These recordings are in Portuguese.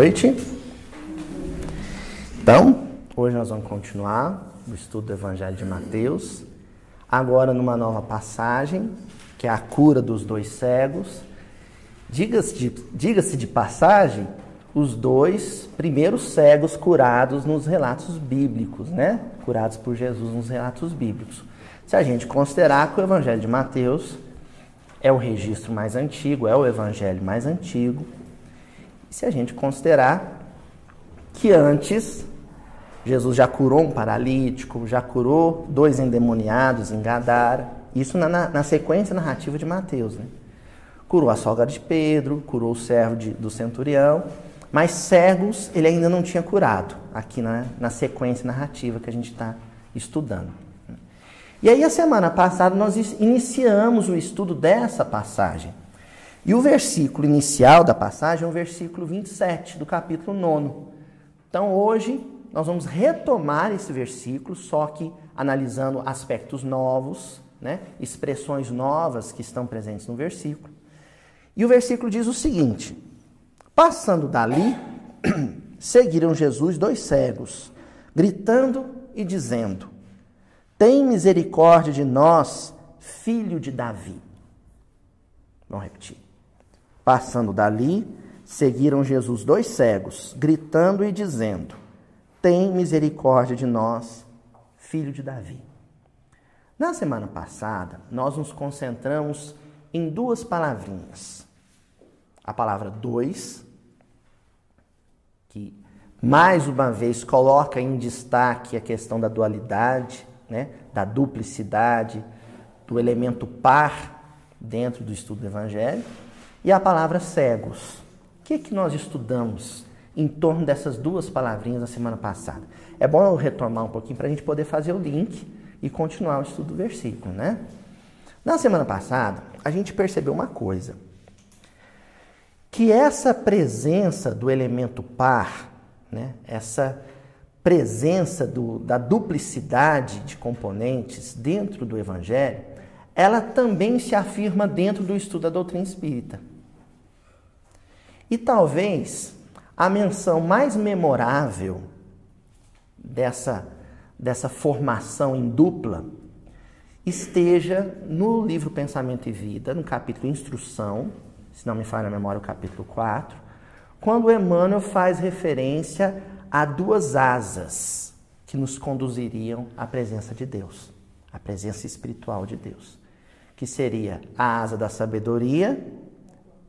Noite. Então, hoje nós vamos continuar o estudo do Evangelho de Mateus, agora numa nova passagem, que é a cura dos dois cegos. Diga-se de, diga de passagem, os dois primeiros cegos curados nos relatos bíblicos, né? Curados por Jesus nos relatos bíblicos. Se a gente considerar que o Evangelho de Mateus é o registro mais antigo, é o Evangelho mais antigo, se a gente considerar que antes Jesus já curou um paralítico, já curou dois endemoniados em Gadara, isso na, na sequência narrativa de Mateus, né? Curou a sogra de Pedro, curou o servo de, do centurião, mas cegos ele ainda não tinha curado, aqui na, na sequência narrativa que a gente está estudando. E aí, a semana passada, nós iniciamos o estudo dessa passagem. E o versículo inicial da passagem é o versículo 27 do capítulo 9. Então, hoje, nós vamos retomar esse versículo, só que analisando aspectos novos, né? expressões novas que estão presentes no versículo. E o versículo diz o seguinte: Passando dali, seguiram Jesus dois cegos, gritando e dizendo: Tem misericórdia de nós, filho de Davi. Vamos repetir. Passando dali, seguiram Jesus dois cegos, gritando e dizendo: Tem misericórdia de nós, filho de Davi. Na semana passada, nós nos concentramos em duas palavrinhas. A palavra dois, que mais uma vez coloca em destaque a questão da dualidade, né, da duplicidade, do elemento par dentro do estudo do Evangelho, e a palavra cegos. O que, que nós estudamos em torno dessas duas palavrinhas na semana passada? É bom eu retomar um pouquinho para a gente poder fazer o link e continuar o estudo do versículo, né? Na semana passada, a gente percebeu uma coisa que essa presença do elemento par, né, essa presença do, da duplicidade de componentes dentro do Evangelho, ela também se afirma dentro do estudo da doutrina espírita. E talvez a menção mais memorável dessa, dessa formação em dupla esteja no livro Pensamento e Vida, no capítulo Instrução, se não me falha a memória, o capítulo 4, quando Emmanuel faz referência a duas asas que nos conduziriam à presença de Deus, à presença espiritual de Deus, que seria a asa da sabedoria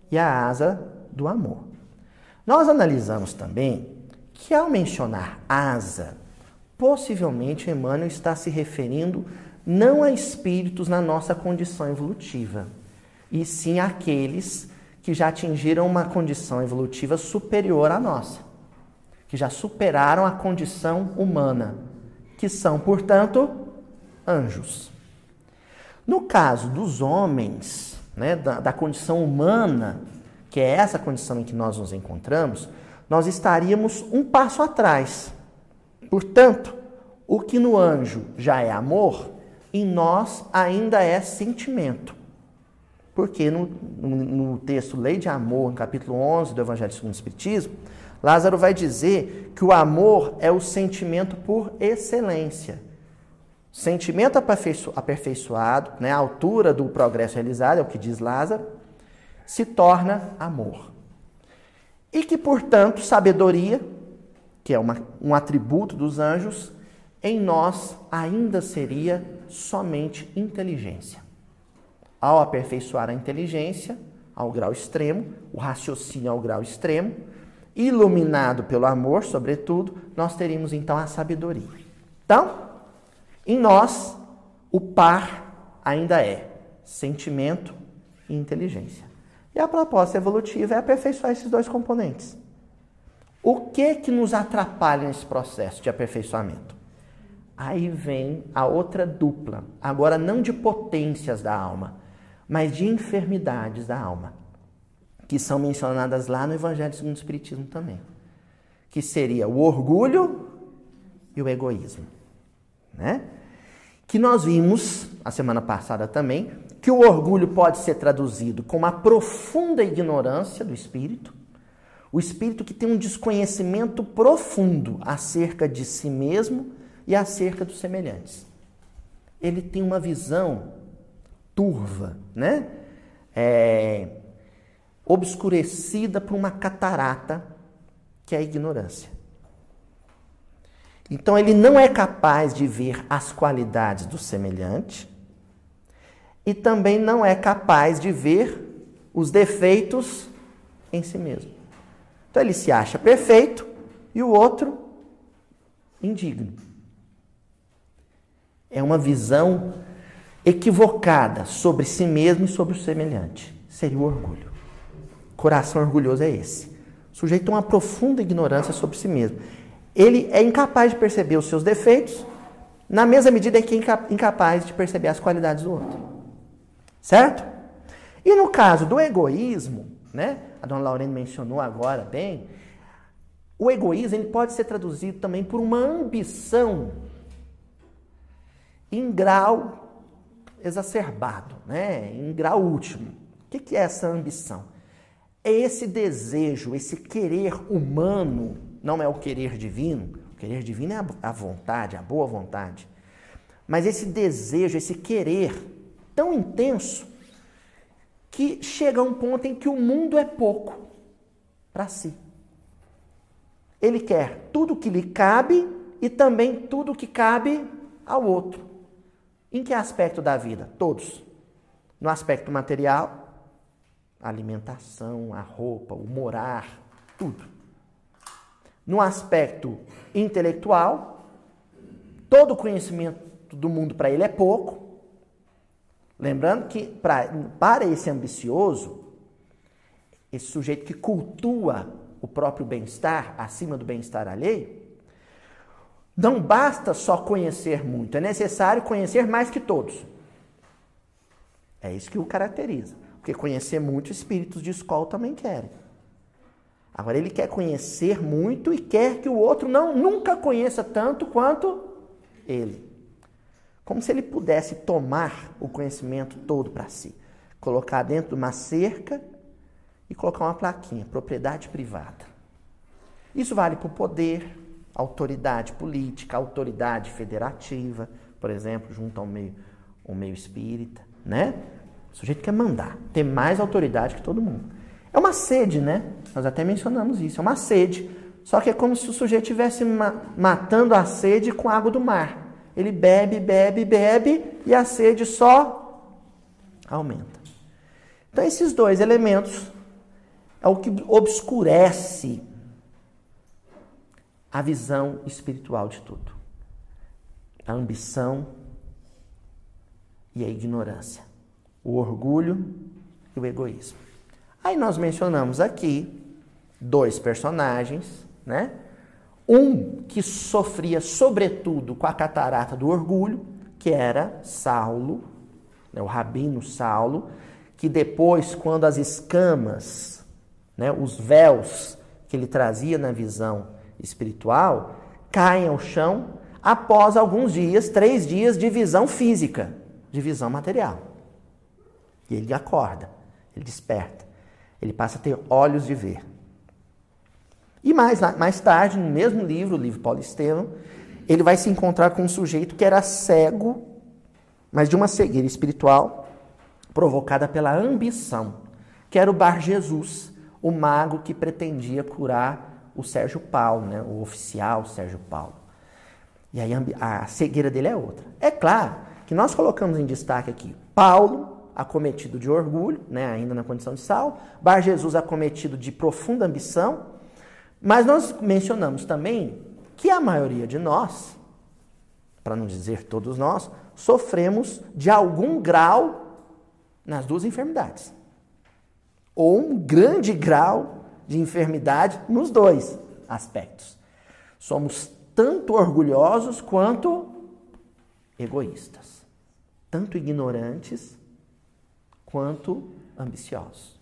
e a asa do amor. Nós analisamos também que ao mencionar asa, possivelmente Emmanuel está se referindo não a espíritos na nossa condição evolutiva, e sim àqueles que já atingiram uma condição evolutiva superior à nossa, que já superaram a condição humana, que são, portanto, anjos. No caso dos homens, né, da, da condição humana, que é essa condição em que nós nos encontramos, nós estaríamos um passo atrás. Portanto, o que no anjo já é amor, em nós ainda é sentimento. Porque no, no, no, texto Lei de Amor, no capítulo 11 do Evangelho segundo o Espiritismo, Lázaro vai dizer que o amor é o sentimento por excelência. Sentimento aperfeiçoado, né, a altura do progresso realizado, é o que diz Lázaro, se torna amor. E que, portanto, sabedoria, que é uma, um atributo dos anjos, em nós ainda seria somente inteligência ao aperfeiçoar a inteligência ao grau extremo, o raciocínio ao grau extremo, iluminado pelo amor, sobretudo, nós teríamos então a sabedoria. Então, em nós, o par ainda é sentimento e inteligência. E a proposta evolutiva é aperfeiçoar esses dois componentes. O que que nos atrapalha nesse processo de aperfeiçoamento? Aí vem a outra dupla, agora não de potências da alma, mas de enfermidades da alma, que são mencionadas lá no Evangelho segundo o Espiritismo também, que seria o orgulho e o egoísmo, né? Que nós vimos a semana passada também que o orgulho pode ser traduzido como a profunda ignorância do espírito, O espírito que tem um desconhecimento profundo acerca de si mesmo e acerca dos semelhantes. Ele tem uma visão turva, né? É, obscurecida por uma catarata que é a ignorância. Então ele não é capaz de ver as qualidades do semelhante e também não é capaz de ver os defeitos em si mesmo. Então ele se acha perfeito e o outro indigno. É uma visão equivocada sobre si mesmo e sobre o semelhante. Seria o orgulho. Coração orgulhoso é esse. O sujeito tem uma profunda ignorância sobre si mesmo. Ele é incapaz de perceber os seus defeitos, na mesma medida que é incapaz de perceber as qualidades do outro. Certo? E no caso do egoísmo, né? A dona Laurene mencionou agora bem, o egoísmo ele pode ser traduzido também por uma ambição em grau exacerbado, né? em grau último. O que é essa ambição? É esse desejo, esse querer humano, não é o querer divino. O querer divino é a vontade, a boa vontade. Mas esse desejo, esse querer tão intenso que chega a um ponto em que o mundo é pouco para si. Ele quer tudo que lhe cabe e também tudo que cabe ao outro. Em que aspecto da vida? Todos. No aspecto material, a alimentação, a roupa, o morar, tudo. No aspecto intelectual, todo o conhecimento do mundo para ele é pouco. Lembrando que pra, para esse ambicioso, esse sujeito que cultua o próprio bem-estar acima do bem-estar alheio, não basta só conhecer muito, é necessário conhecer mais que todos. É isso que o caracteriza. Porque conhecer muito, espíritos de escola também querem. Agora, ele quer conhecer muito e quer que o outro não nunca conheça tanto quanto ele. Como se ele pudesse tomar o conhecimento todo para si, colocar dentro de uma cerca e colocar uma plaquinha, propriedade privada. Isso vale para o poder, autoridade política, autoridade federativa, por exemplo, junto ao meio, ao meio espírita, né? O sujeito quer mandar, ter mais autoridade que todo mundo. É uma sede, né? Nós até mencionamos isso, é uma sede. Só que é como se o sujeito estivesse ma matando a sede com água do mar. Ele bebe, bebe, bebe e a sede só aumenta. Então, esses dois elementos é o que obscurece a visão espiritual de tudo. A ambição e a ignorância. O orgulho e o egoísmo. Aí nós mencionamos aqui dois personagens, né? Um que sofria sobretudo com a catarata do orgulho, que era Saulo, né, o rabino Saulo, que depois, quando as escamas, né, os véus que ele trazia na visão espiritual caem ao chão após alguns dias, três dias de visão física, de visão material. E ele acorda, ele desperta, ele passa a ter olhos de ver. E mais, mais tarde, no mesmo livro, o livro Paulo Estevam, ele vai se encontrar com um sujeito que era cego, mas de uma cegueira espiritual provocada pela ambição, que era o Bar Jesus, o mago que pretendia curar o Sérgio Paulo, né? o oficial Sérgio Paulo. E aí a cegueira dele é outra. É claro que nós colocamos em destaque aqui Paulo, acometido de orgulho, né? ainda na condição de sal, Bar Jesus acometido de profunda ambição, mas nós mencionamos também que a maioria de nós, para não dizer todos nós, sofremos de algum grau nas duas enfermidades. Ou um grande grau de enfermidade nos dois aspectos. Somos tanto orgulhosos quanto egoístas, tanto ignorantes quanto ambiciosos.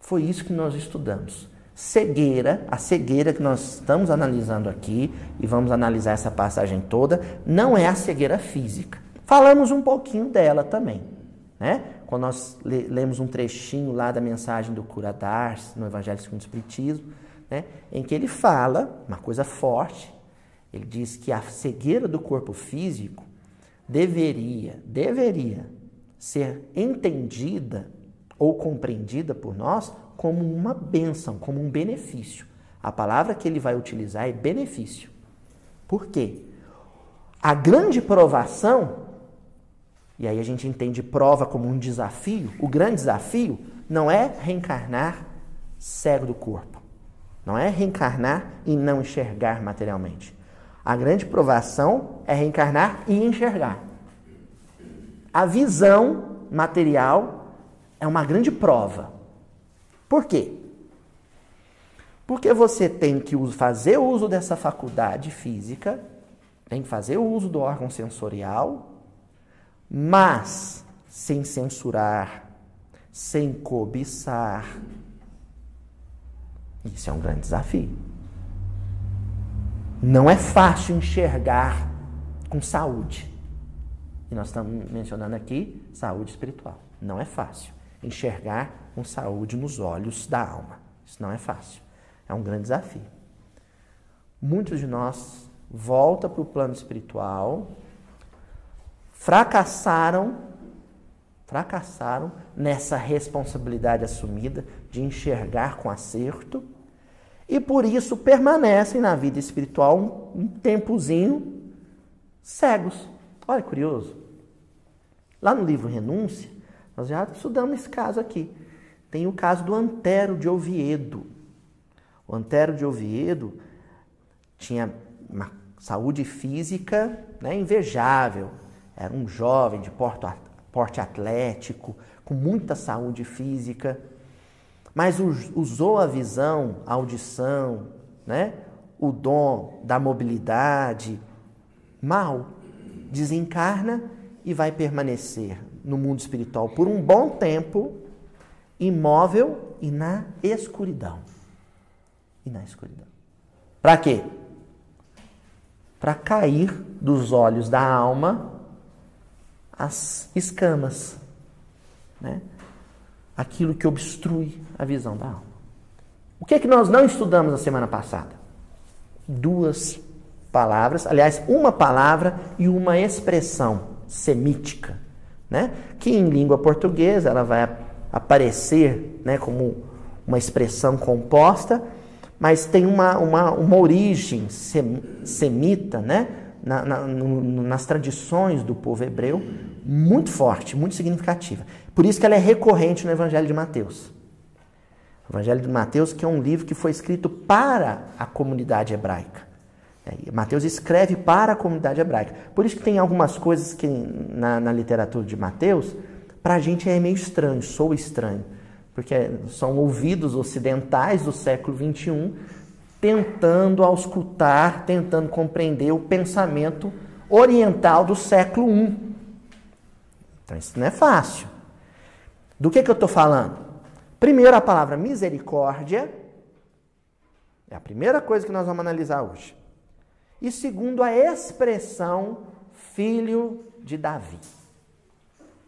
Foi isso que nós estudamos. Cegueira, a cegueira que nós estamos analisando aqui, e vamos analisar essa passagem toda, não é a cegueira física. Falamos um pouquinho dela também, Né? Quando nós lemos um trechinho lá da mensagem do cura Dars, no Evangelho segundo o Espiritismo, né? em que ele fala uma coisa forte, ele diz que a cegueira do corpo físico deveria, deveria ser entendida ou compreendida por nós como uma bênção, como um benefício. A palavra que ele vai utilizar é benefício. Por quê? A grande provação, e aí a gente entende prova como um desafio, o grande desafio não é reencarnar cego do corpo. Não é reencarnar e não enxergar materialmente. A grande provação é reencarnar e enxergar. A visão material é uma grande prova. Por quê? Porque você tem que fazer uso dessa faculdade física, tem que fazer o uso do órgão sensorial, mas sem censurar, sem cobiçar. Isso é um grande desafio. Não é fácil enxergar com saúde. E nós estamos mencionando aqui saúde espiritual. Não é fácil enxergar com saúde nos olhos da alma. Isso não é fácil. É um grande desafio. Muitos de nós voltam para o plano espiritual, fracassaram, fracassaram nessa responsabilidade assumida de enxergar com acerto e por isso permanecem na vida espiritual um, um tempozinho cegos. Olha, curioso. Lá no livro Renúncia, nós já estudamos esse caso aqui. Tem o caso do Antero de Oviedo. O Antero de Oviedo tinha uma saúde física né, invejável. Era um jovem de porte atlético, com muita saúde física, mas usou a visão, a audição, né, o dom da mobilidade mal. Desencarna e vai permanecer no mundo espiritual por um bom tempo, imóvel e na escuridão. E na escuridão. Para quê? Para cair dos olhos da alma as escamas, né? Aquilo que obstrui a visão da alma. O que é que nós não estudamos na semana passada? Duas palavras, aliás, uma palavra e uma expressão semítica, né? que em língua portuguesa ela vai aparecer né, como uma expressão composta, mas tem uma, uma, uma origem semita né, na, na, no, nas tradições do povo hebreu muito forte, muito significativa. Por isso que ela é recorrente no Evangelho de Mateus. O Evangelho de Mateus, que é um livro que foi escrito para a comunidade hebraica. É, Mateus escreve para a comunidade hebraica. Por isso que tem algumas coisas que na, na literatura de Mateus, para a gente é meio estranho, sou estranho. Porque são ouvidos ocidentais do século XXI tentando auscultar, tentando compreender o pensamento oriental do século I. Então isso não é fácil. Do que, que eu estou falando? Primeiro, a palavra misericórdia é a primeira coisa que nós vamos analisar hoje e segundo a expressão filho de Davi.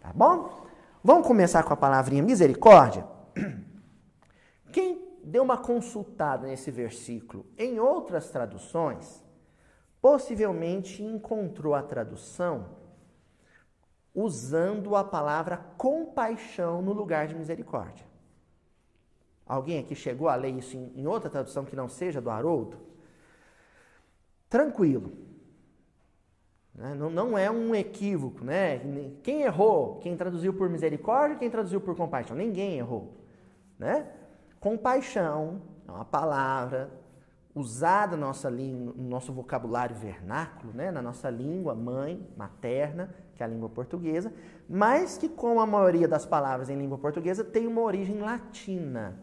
Tá bom? Vamos começar com a palavrinha misericórdia? Quem deu uma consultada nesse versículo em outras traduções, possivelmente encontrou a tradução usando a palavra compaixão no lugar de misericórdia. Alguém aqui chegou a ler isso em, outra tradução que não seja do Haroldo? tranquilo. Né? Não, não é um equívoco, né? Quem errou? Quem traduziu por misericórdia, quem traduziu por compaixão? Ninguém errou, né? Compaixão é uma palavra usada nossa língua, no nosso vocabulário vernáculo, né? na nossa língua mãe, materna, que é a língua portuguesa, mas que, como a maioria das palavras em língua portuguesa, tem uma origem latina.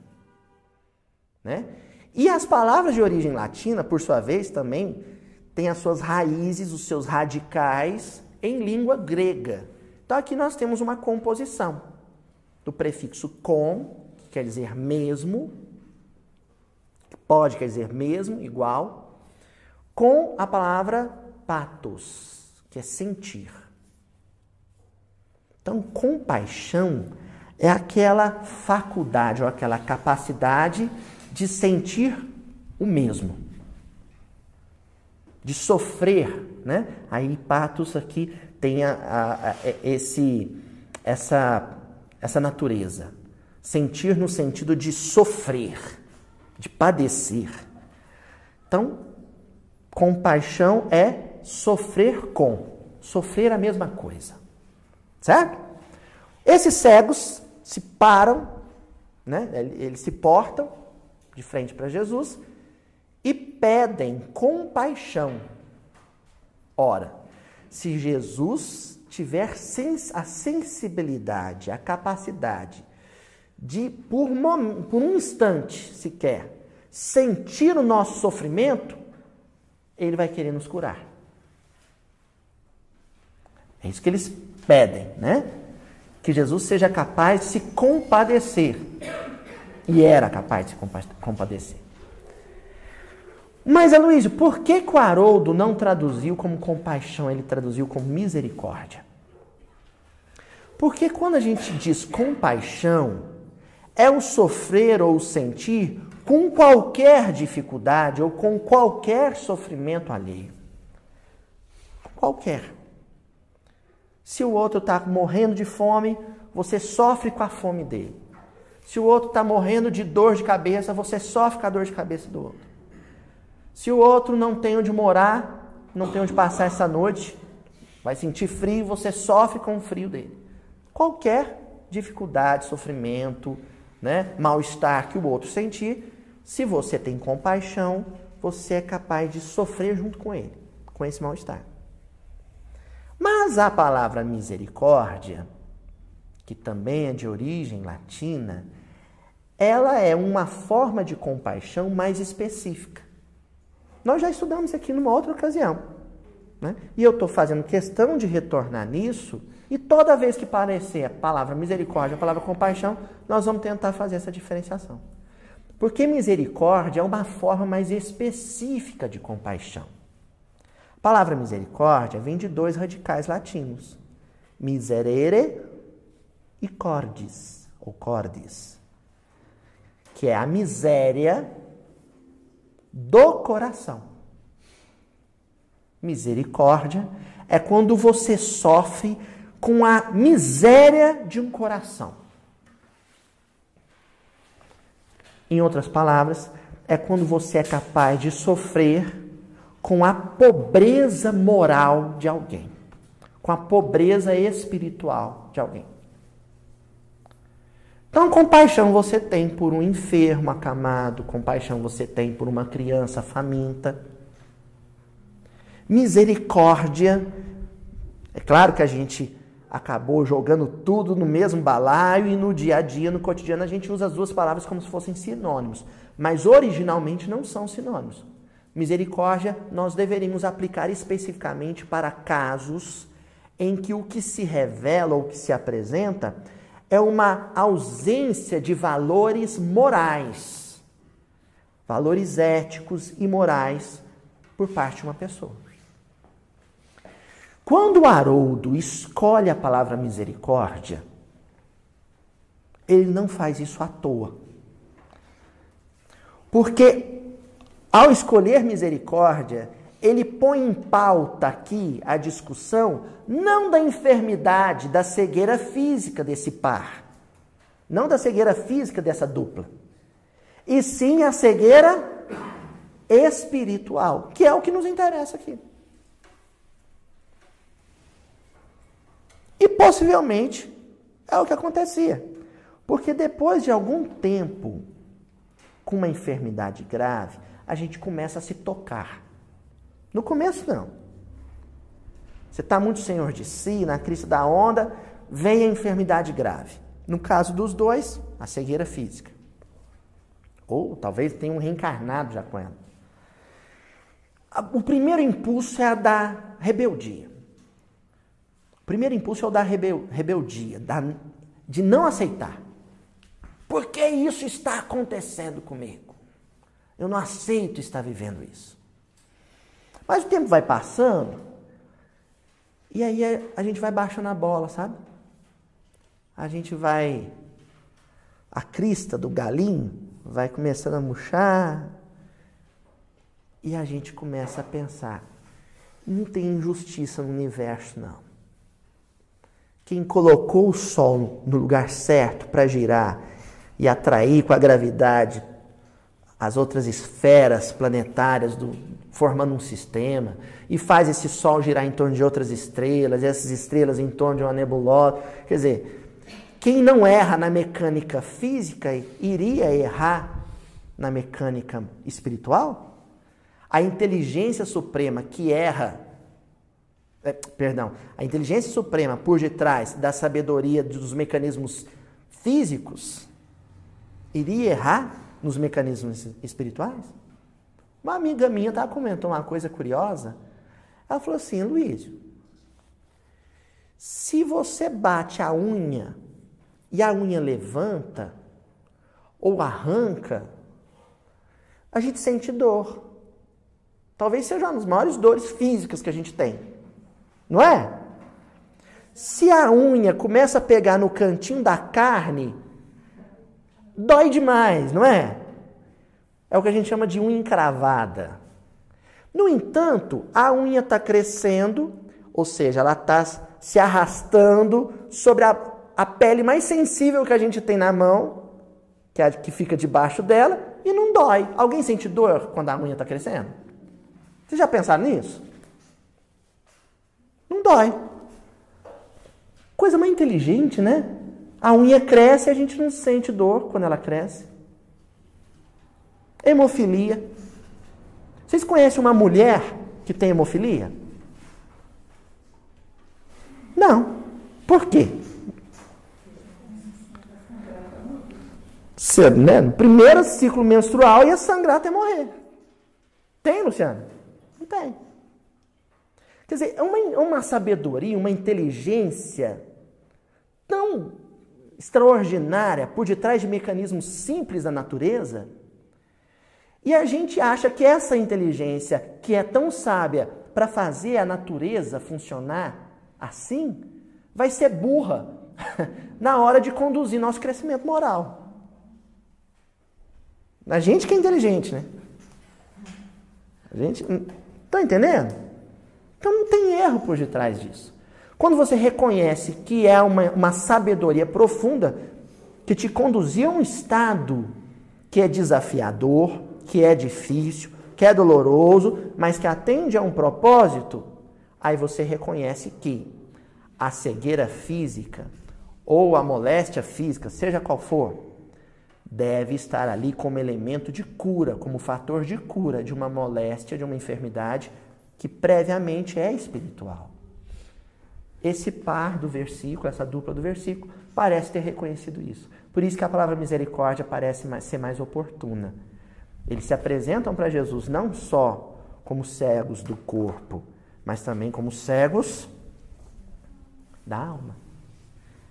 Né? E as palavras de origem latina, por sua vez, também tem as suas raízes, os seus radicais em língua grega. Então aqui nós temos uma composição do prefixo com, que quer dizer mesmo, pode quer dizer mesmo, igual, com a palavra patos, que é sentir. Então, compaixão é aquela faculdade ou aquela capacidade de sentir o mesmo, de sofrer, né? Aí Patos aqui tem a, a, a, esse, essa, essa natureza, sentir no sentido de sofrer, de padecer. Então, compaixão é sofrer com, sofrer a mesma coisa, certo? Esses cegos se param, né? eles se portam de frente para Jesus e pedem compaixão. Ora, se Jesus tiver a sensibilidade, a capacidade de, por, um, por um instante sequer, sentir o nosso sofrimento, ele vai querer nos curar. É isso que eles pedem, né? Que Jesus seja capaz de se compadecer. E era capaz de se compadecer. Mas, Aloysio, por que, que o Haroldo não traduziu como compaixão, ele traduziu como misericórdia? Porque quando a gente diz compaixão, é o sofrer ou o sentir com qualquer dificuldade ou com qualquer sofrimento alheio. Qualquer. Se o outro está morrendo de fome, você sofre com a fome dele. Se o outro está morrendo de dor de cabeça, você sofre com a dor de cabeça do outro. Se o outro não tem onde morar, não tem onde passar essa noite, vai sentir frio, você sofre com o frio dele. Qualquer dificuldade, sofrimento, né, mal-estar que o outro sentir, se você tem compaixão, você é capaz de sofrer junto com ele, com esse mal-estar. Mas a palavra misericórdia, que também é de origem latina, ela é uma forma de compaixão mais específica. Nós já estudamos aqui numa outra ocasião. Né? E eu estou fazendo questão de retornar nisso, e toda vez que parecer a palavra misericórdia, a palavra compaixão, nós vamos tentar fazer essa diferenciação. Porque misericórdia é uma forma mais específica de compaixão. A palavra misericórdia vem de dois radicais latinos: miserere e cordis, ou cordis, que é a miséria do coração. Misericórdia é quando você sofre com a miséria de um coração. Em outras palavras, é quando você é capaz de sofrer com a pobreza moral de alguém, com a pobreza espiritual de alguém. Então, compaixão você tem por um enfermo acamado, compaixão você tem por uma criança faminta. Misericórdia. É claro que a gente acabou jogando tudo no mesmo balaio e no dia a dia, no cotidiano, a gente usa as duas palavras como se fossem sinônimos, mas originalmente não são sinônimos. Misericórdia nós deveríamos aplicar especificamente para casos em que o que se revela ou que se apresenta é uma ausência de valores morais, valores éticos e morais por parte de uma pessoa. Quando o Haroldo escolhe a palavra misericórdia, ele não faz isso à toa. Porque ao escolher misericórdia, ele põe em pauta aqui a discussão não da enfermidade, da cegueira física desse par, não da cegueira física dessa dupla, e sim a cegueira espiritual, que é o que nos interessa aqui. E possivelmente é o que acontecia, porque depois de algum tempo com uma enfermidade grave, a gente começa a se tocar no começo, não. Você está muito senhor de si, na crise da onda, vem a enfermidade grave. No caso dos dois, a cegueira física. Ou talvez tenha um reencarnado já com ela. O primeiro impulso é a da rebeldia. O primeiro impulso é o da rebel, rebeldia, da, de não aceitar. Por que isso está acontecendo comigo? Eu não aceito estar vivendo isso. Mas o tempo vai passando e aí a gente vai baixando a bola, sabe? a gente vai. A crista do galinho vai começando a murchar. E a gente começa a pensar: não tem injustiça no universo, não. Quem colocou o Sol no lugar certo para girar e atrair com a gravidade as outras esferas planetárias, do, formando um sistema, e faz esse Sol girar em torno de outras estrelas, e essas estrelas em torno de uma nebulosa. Quer dizer, quem não erra na mecânica física iria errar na mecânica espiritual? A inteligência suprema que erra, é, perdão, a inteligência suprema por detrás da sabedoria dos mecanismos físicos iria errar nos mecanismos espirituais? Uma amiga minha estava comentando uma coisa curiosa. Ela falou assim, Luiz, se você bate a unha e a unha levanta ou arranca, a gente sente dor. Talvez seja uma das maiores dores físicas que a gente tem. Não é? Se a unha começa a pegar no cantinho da carne, dói demais, não é? É o que a gente chama de unha encravada. No entanto, a unha está crescendo, ou seja, ela está se arrastando sobre a, a pele mais sensível que a gente tem na mão, que é a que fica debaixo dela, e não dói. Alguém sente dor quando a unha está crescendo? Vocês já pensaram nisso? Não dói. Coisa mais inteligente, né? A unha cresce e a gente não sente dor quando ela cresce. Hemofilia. Vocês conhecem uma mulher que tem hemofilia? Não. Por quê? Né? No primeiro ciclo menstrual ia sangrar até morrer. Tem, Luciano? Não tem. Quer dizer, é uma, uma sabedoria, uma inteligência tão extraordinária por detrás de mecanismos simples da natureza e a gente acha que essa inteligência, que é tão sábia para fazer a natureza funcionar assim, vai ser burra na hora de conduzir nosso crescimento moral. A gente que é inteligente, né? A gente. Tá entendendo? Então não tem erro por detrás disso. Quando você reconhece que é uma, uma sabedoria profunda que te conduziu a um estado que é desafiador, que é difícil, que é doloroso, mas que atende a um propósito, aí você reconhece que a cegueira física ou a moléstia física, seja qual for, deve estar ali como elemento de cura, como fator de cura de uma moléstia, de uma enfermidade que previamente é espiritual. Esse par do versículo, essa dupla do versículo, parece ter reconhecido isso. Por isso que a palavra misericórdia parece ser mais oportuna. Eles se apresentam para Jesus não só como cegos do corpo, mas também como cegos da alma.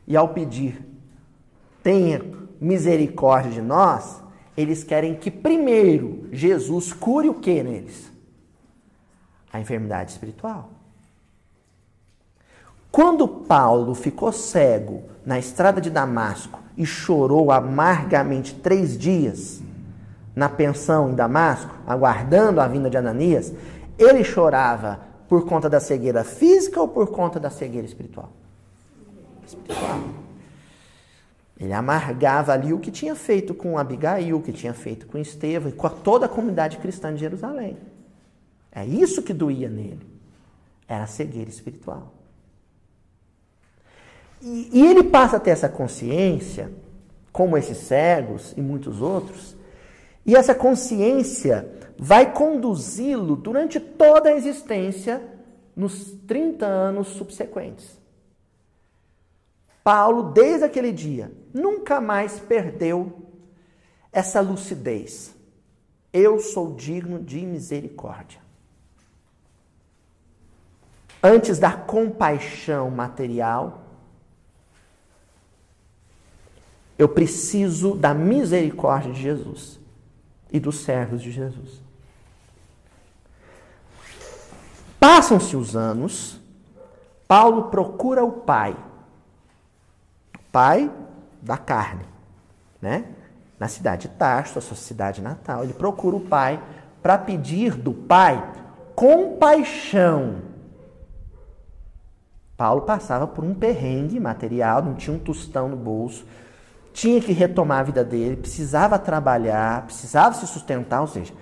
E ao pedir, tenha misericórdia de nós, eles querem que primeiro Jesus cure o que neles? A enfermidade espiritual. Quando Paulo ficou cego na estrada de Damasco e chorou amargamente três dias, na pensão em Damasco, aguardando a vinda de Ananias, ele chorava por conta da cegueira física ou por conta da cegueira espiritual? Espiritual. Ele amargava ali o que tinha feito com Abigail, o que tinha feito com Estevão e com toda a comunidade cristã de Jerusalém. É isso que doía nele. Era a cegueira espiritual. E, e ele passa a ter essa consciência, como esses cegos e muitos outros, e essa consciência vai conduzi-lo durante toda a existência nos 30 anos subsequentes. Paulo, desde aquele dia, nunca mais perdeu essa lucidez. Eu sou digno de misericórdia. Antes da compaixão material, eu preciso da misericórdia de Jesus e dos servos de Jesus. Passam-se os anos, Paulo procura o pai. pai da carne, né? Na cidade de Tarso, a sua cidade natal, ele procura o pai para pedir do pai compaixão. Paulo passava por um perrengue material, não tinha um tostão no bolso, tinha que retomar a vida dele, precisava trabalhar, precisava se sustentar, ou seja,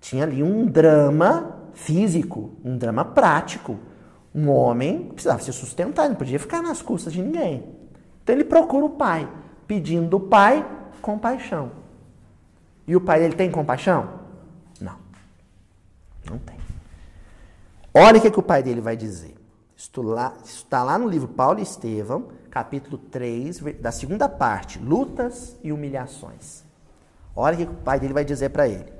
tinha ali um drama físico, um drama prático. Um homem precisava se sustentar, não podia ficar nas custas de ninguém. Então ele procura o pai, pedindo do pai compaixão. E o pai dele tem compaixão? Não. Não tem. Olha o que, que o pai dele vai dizer. Isso está lá no livro Paulo e Estevão, capítulo 3, da segunda parte, lutas e humilhações. Olha o que o pai dele vai dizer para ele.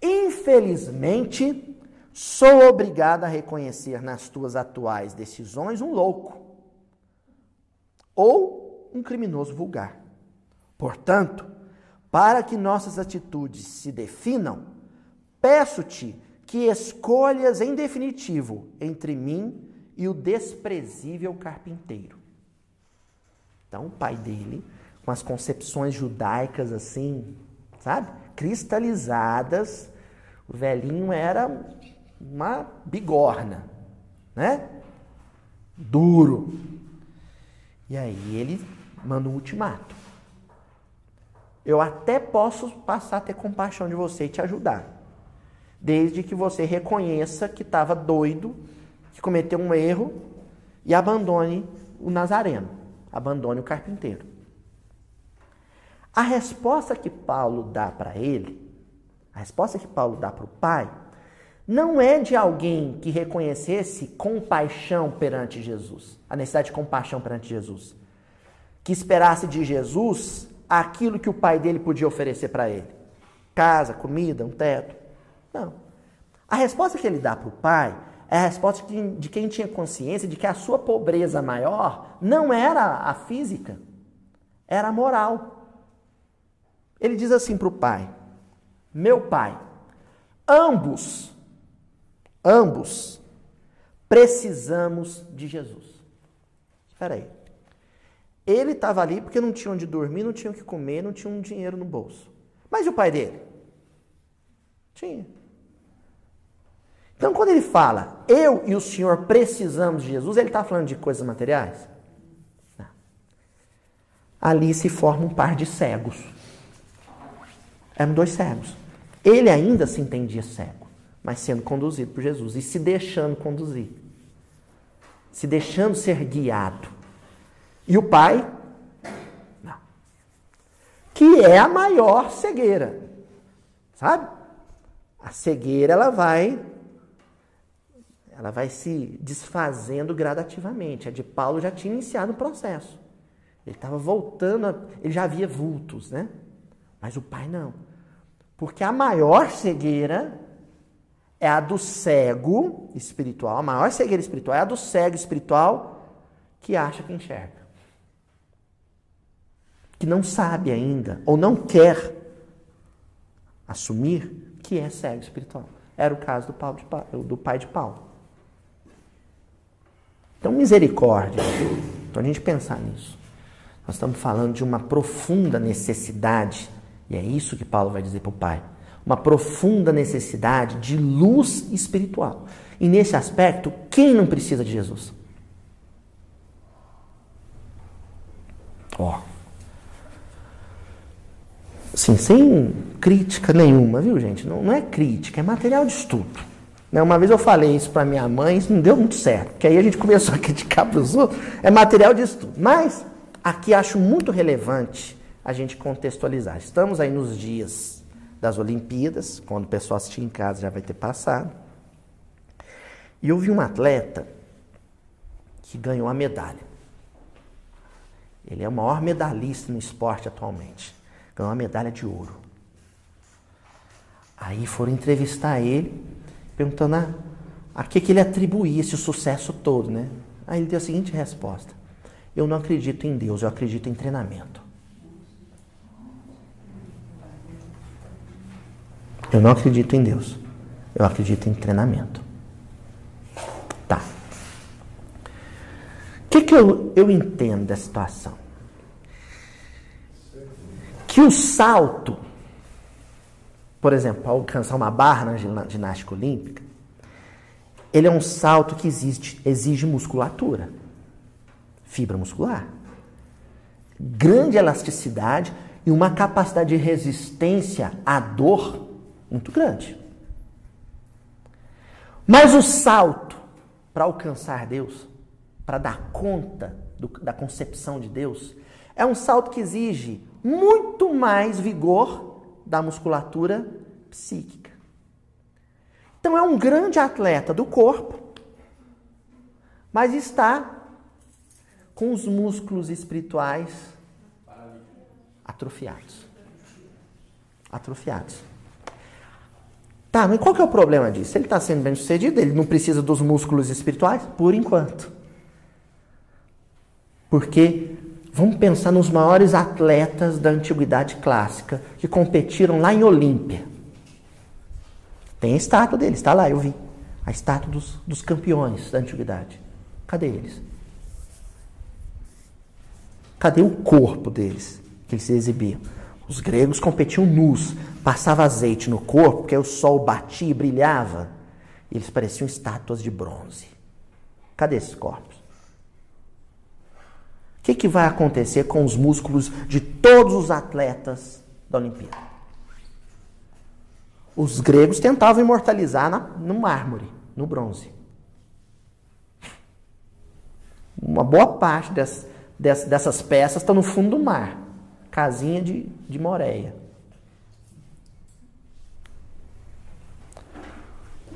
Infelizmente, sou obrigado a reconhecer nas tuas atuais decisões um louco ou um criminoso vulgar. Portanto, para que nossas atitudes se definam, peço-te que escolhas em definitivo entre mim e o desprezível carpinteiro. Então, o pai dele, com as concepções judaicas assim, sabe? Cristalizadas, o velhinho era uma bigorna, né? Duro. E aí ele manda um ultimato. Eu até posso passar a ter compaixão de você e te ajudar. Desde que você reconheça que estava doido, que cometeu um erro e abandone o Nazareno abandone o carpinteiro. A resposta que Paulo dá para ele, a resposta que Paulo dá para o pai, não é de alguém que reconhecesse compaixão perante Jesus, a necessidade de compaixão perante Jesus, que esperasse de Jesus aquilo que o pai dele podia oferecer para ele: casa, comida, um teto. Não. A resposta que ele dá para o pai é a resposta de quem tinha consciência de que a sua pobreza maior não era a física, era a moral. Ele diz assim para o pai: Meu pai, ambos, ambos precisamos de Jesus. Espera aí. Ele estava ali porque não tinha onde dormir, não tinha o que comer, não tinha um dinheiro no bolso. Mas e o pai dele? Tinha. Então, quando ele fala, eu e o Senhor precisamos de Jesus, ele está falando de coisas materiais? Não. Ali se forma um par de cegos. Eram dois cegos. Ele ainda se entendia cego, mas sendo conduzido por Jesus e se deixando conduzir, se deixando ser guiado. E o pai, não. Que é a maior cegueira, sabe? A cegueira ela vai ela vai se desfazendo gradativamente. A de Paulo já tinha iniciado o processo. Ele estava voltando, a, ele já havia vultos, né? Mas o pai não. Porque a maior cegueira é a do cego espiritual. A maior cegueira espiritual é a do cego espiritual que acha que enxerga. Que não sabe ainda, ou não quer assumir que é cego espiritual. Era o caso do, Paulo de, do pai de Paulo. Então, misericórdia. Então, a gente pensar nisso. Nós estamos falando de uma profunda necessidade, e é isso que Paulo vai dizer para o Pai. Uma profunda necessidade de luz espiritual. E nesse aspecto, quem não precisa de Jesus? Ó. Assim, sem crítica nenhuma, viu, gente? Não, não é crítica, é material de estudo. Né, uma vez eu falei isso para minha mãe, isso não deu muito certo, porque aí a gente começou a criticar para os outros, é material de estudo. Mas aqui acho muito relevante a gente contextualizar. Estamos aí nos dias das Olimpíadas, quando o pessoal assistir em casa já vai ter passado. E eu vi um atleta que ganhou a medalha. Ele é o maior medalhista no esporte atualmente. Ganhou a medalha de ouro. Aí foram entrevistar ele perguntando a, a que, que ele atribuía esse sucesso todo, né? Aí ele deu a seguinte resposta: Eu não acredito em Deus, eu acredito em treinamento. Eu não acredito em Deus, eu acredito em treinamento. Tá. O que, que eu, eu entendo da situação? que o salto, por exemplo, alcançar uma barra na ginástica olímpica, ele é um salto que existe, exige musculatura, fibra muscular, grande elasticidade e uma capacidade de resistência à dor muito grande. Mas o salto para alcançar Deus, para dar conta do, da concepção de Deus, é um salto que exige muito mais vigor da musculatura psíquica. Então é um grande atleta do corpo, mas está com os músculos espirituais atrofiados. Atrofiados. Tá, mas qual que é o problema disso? Ele está sendo bem sucedido, ele não precisa dos músculos espirituais? Por enquanto. Porque vamos pensar nos maiores atletas da antiguidade clássica que competiram lá em Olímpia. Tem a estátua deles, está lá, eu vi. A estátua dos, dos campeões da antiguidade. Cadê eles? Cadê o corpo deles que eles exibiam? Os gregos competiam nus, passava azeite no corpo, porque o sol batia e brilhava. Eles pareciam estátuas de bronze. Cadê esses corpos? O que, que vai acontecer com os músculos de todos os atletas da Olimpíada? Os gregos tentavam imortalizar na, no mármore, no bronze. Uma boa parte dessas peças está no fundo do mar casinha de, de Moreia.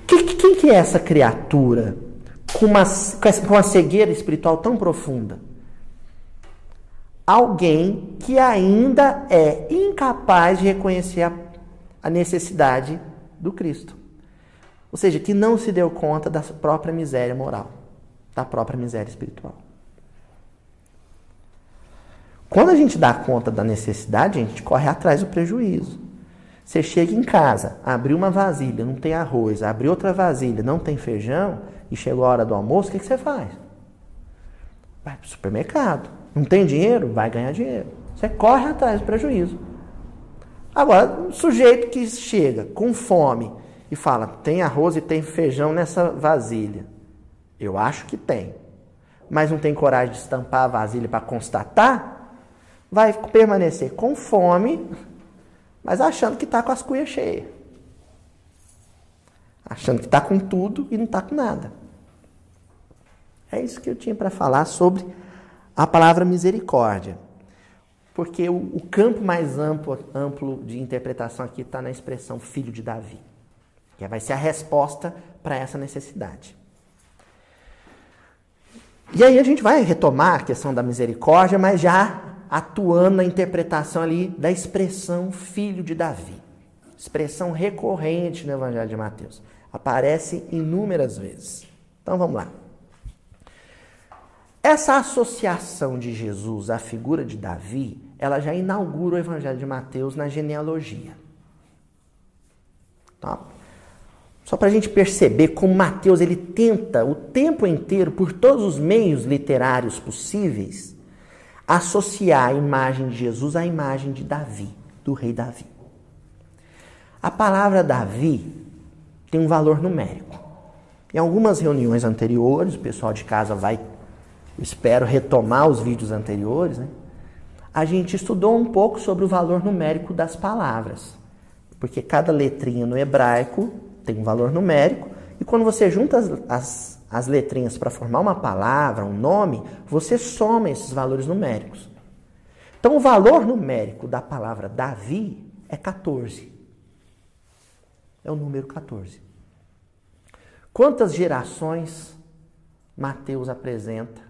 Quem que é essa criatura com uma, com uma cegueira espiritual tão profunda? Alguém que ainda é incapaz de reconhecer a, a necessidade do Cristo. Ou seja, que não se deu conta da própria miséria moral, da própria miséria espiritual. Quando a gente dá conta da necessidade, a gente corre atrás do prejuízo. Você chega em casa, abriu uma vasilha, não tem arroz, abriu outra vasilha, não tem feijão, e chegou a hora do almoço, o que, que você faz? Vai para o supermercado. Não tem dinheiro? Vai ganhar dinheiro. Você corre atrás do prejuízo. Agora, um sujeito que chega com fome e fala: tem arroz e tem feijão nessa vasilha. Eu acho que tem. Mas não tem coragem de estampar a vasilha para constatar? vai permanecer com fome, mas achando que está com as cuias cheias. Achando que está com tudo e não está com nada. É isso que eu tinha para falar sobre a palavra misericórdia. Porque o, o campo mais amplo, amplo de interpretação aqui está na expressão filho de Davi, que vai ser a resposta para essa necessidade. E aí a gente vai retomar a questão da misericórdia, mas já atuando na interpretação ali da expressão filho de Davi. Expressão recorrente no Evangelho de Mateus. Aparece inúmeras vezes. Então vamos lá. Essa associação de Jesus à figura de Davi, ela já inaugura o Evangelho de Mateus na genealogia. Tá? Só para a gente perceber como Mateus ele tenta o tempo inteiro, por todos os meios literários possíveis, associar a imagem de Jesus à imagem de Davi, do rei Davi. A palavra Davi tem um valor numérico. Em algumas reuniões anteriores, o pessoal de casa vai, eu espero, retomar os vídeos anteriores, né? A gente estudou um pouco sobre o valor numérico das palavras. Porque cada letrinha no hebraico tem um valor numérico, e quando você junta as, as as letrinhas para formar uma palavra, um nome, você soma esses valores numéricos. Então, o valor numérico da palavra Davi é 14. É o número 14. Quantas gerações Mateus apresenta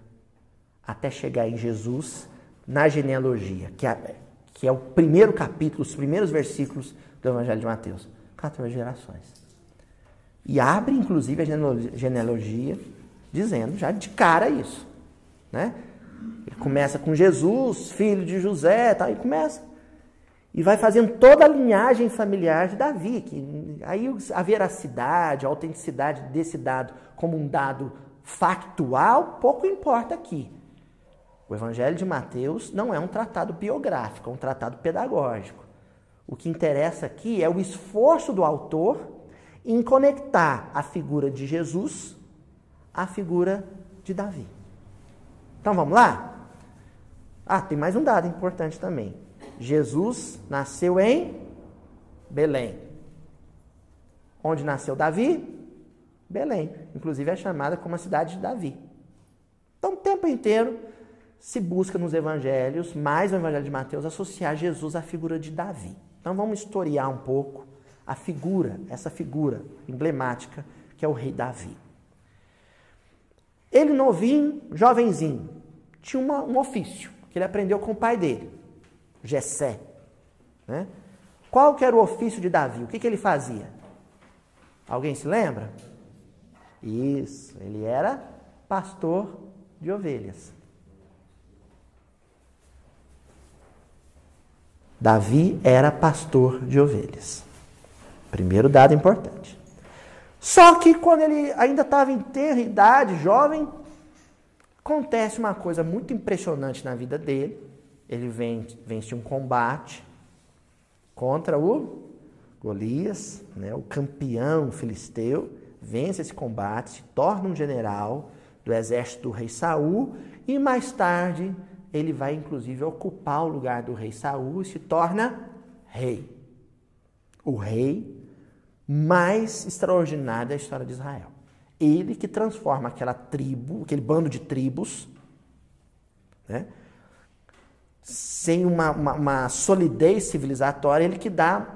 até chegar em Jesus na genealogia, que é, que é o primeiro capítulo, os primeiros versículos do Evangelho de Mateus? 14 gerações. E abre, inclusive, a genealogia dizendo já de cara isso. Né? Ele começa com Jesus, filho de José, tal, e começa. E vai fazendo toda a linhagem familiar de Davi. Que, aí a veracidade, a autenticidade desse dado como um dado factual, pouco importa aqui. O Evangelho de Mateus não é um tratado biográfico, é um tratado pedagógico. O que interessa aqui é o esforço do autor em conectar a figura de Jesus à figura de Davi. Então vamos lá? Ah, tem mais um dado importante também. Jesus nasceu em Belém. Onde nasceu Davi? Belém. Inclusive é chamada como a cidade de Davi. Então, o tempo inteiro se busca nos evangelhos, mais no evangelho de Mateus, associar Jesus à figura de Davi. Então vamos historiar um pouco a figura, essa figura emblemática que é o rei Davi. Ele novinho, jovenzinho, tinha uma, um ofício que ele aprendeu com o pai dele, Jessé. Né? Qual que era o ofício de Davi? O que, que ele fazia? Alguém se lembra? Isso, ele era pastor de ovelhas. Davi era pastor de ovelhas. Primeiro dado importante. Só que quando ele ainda estava em ter idade, jovem, acontece uma coisa muito impressionante na vida dele. Ele vence um combate contra o Golias, né, o campeão filisteu, vence esse combate, se torna um general do exército do rei Saul e mais tarde ele vai inclusive ocupar o lugar do rei Saul e se torna rei. O rei mais extraordinário da história de Israel. Ele que transforma aquela tribo, aquele bando de tribos, né? sem uma, uma, uma solidez civilizatória, ele que dá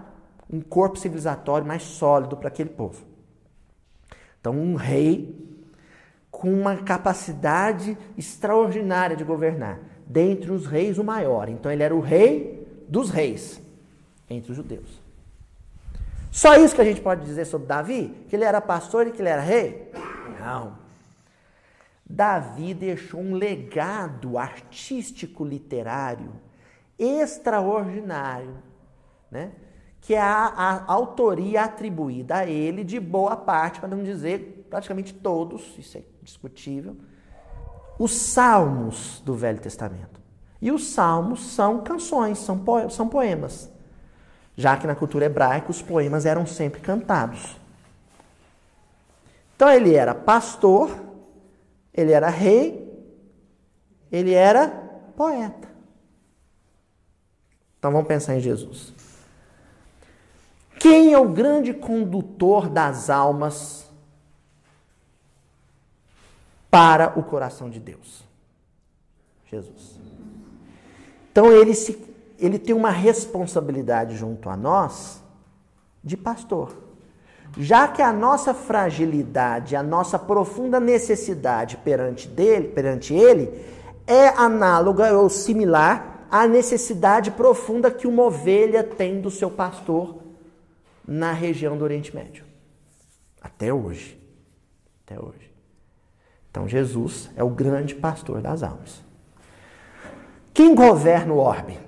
um corpo civilizatório mais sólido para aquele povo. Então, um rei com uma capacidade extraordinária de governar dentre os reis o maior. Então ele era o rei dos reis entre os judeus. Só isso que a gente pode dizer sobre Davi? Que ele era pastor e que ele era rei? Não. Davi deixou um legado artístico literário extraordinário, né? que é a, a autoria atribuída a ele de boa parte, para não dizer praticamente todos, isso é discutível, os salmos do Velho Testamento. E os salmos são canções, são, po são poemas. Já que na cultura hebraica os poemas eram sempre cantados. Então ele era pastor, ele era rei, ele era poeta. Então vamos pensar em Jesus. Quem é o grande condutor das almas para o coração de Deus. Jesus. Então ele, se, ele tem uma responsabilidade junto a nós de pastor. Já que a nossa fragilidade, a nossa profunda necessidade perante dele, perante ele, é análoga ou similar à necessidade profunda que uma ovelha tem do seu pastor na região do Oriente Médio. Até hoje. Até hoje. Então Jesus é o grande pastor das almas. Quem governa o orbe?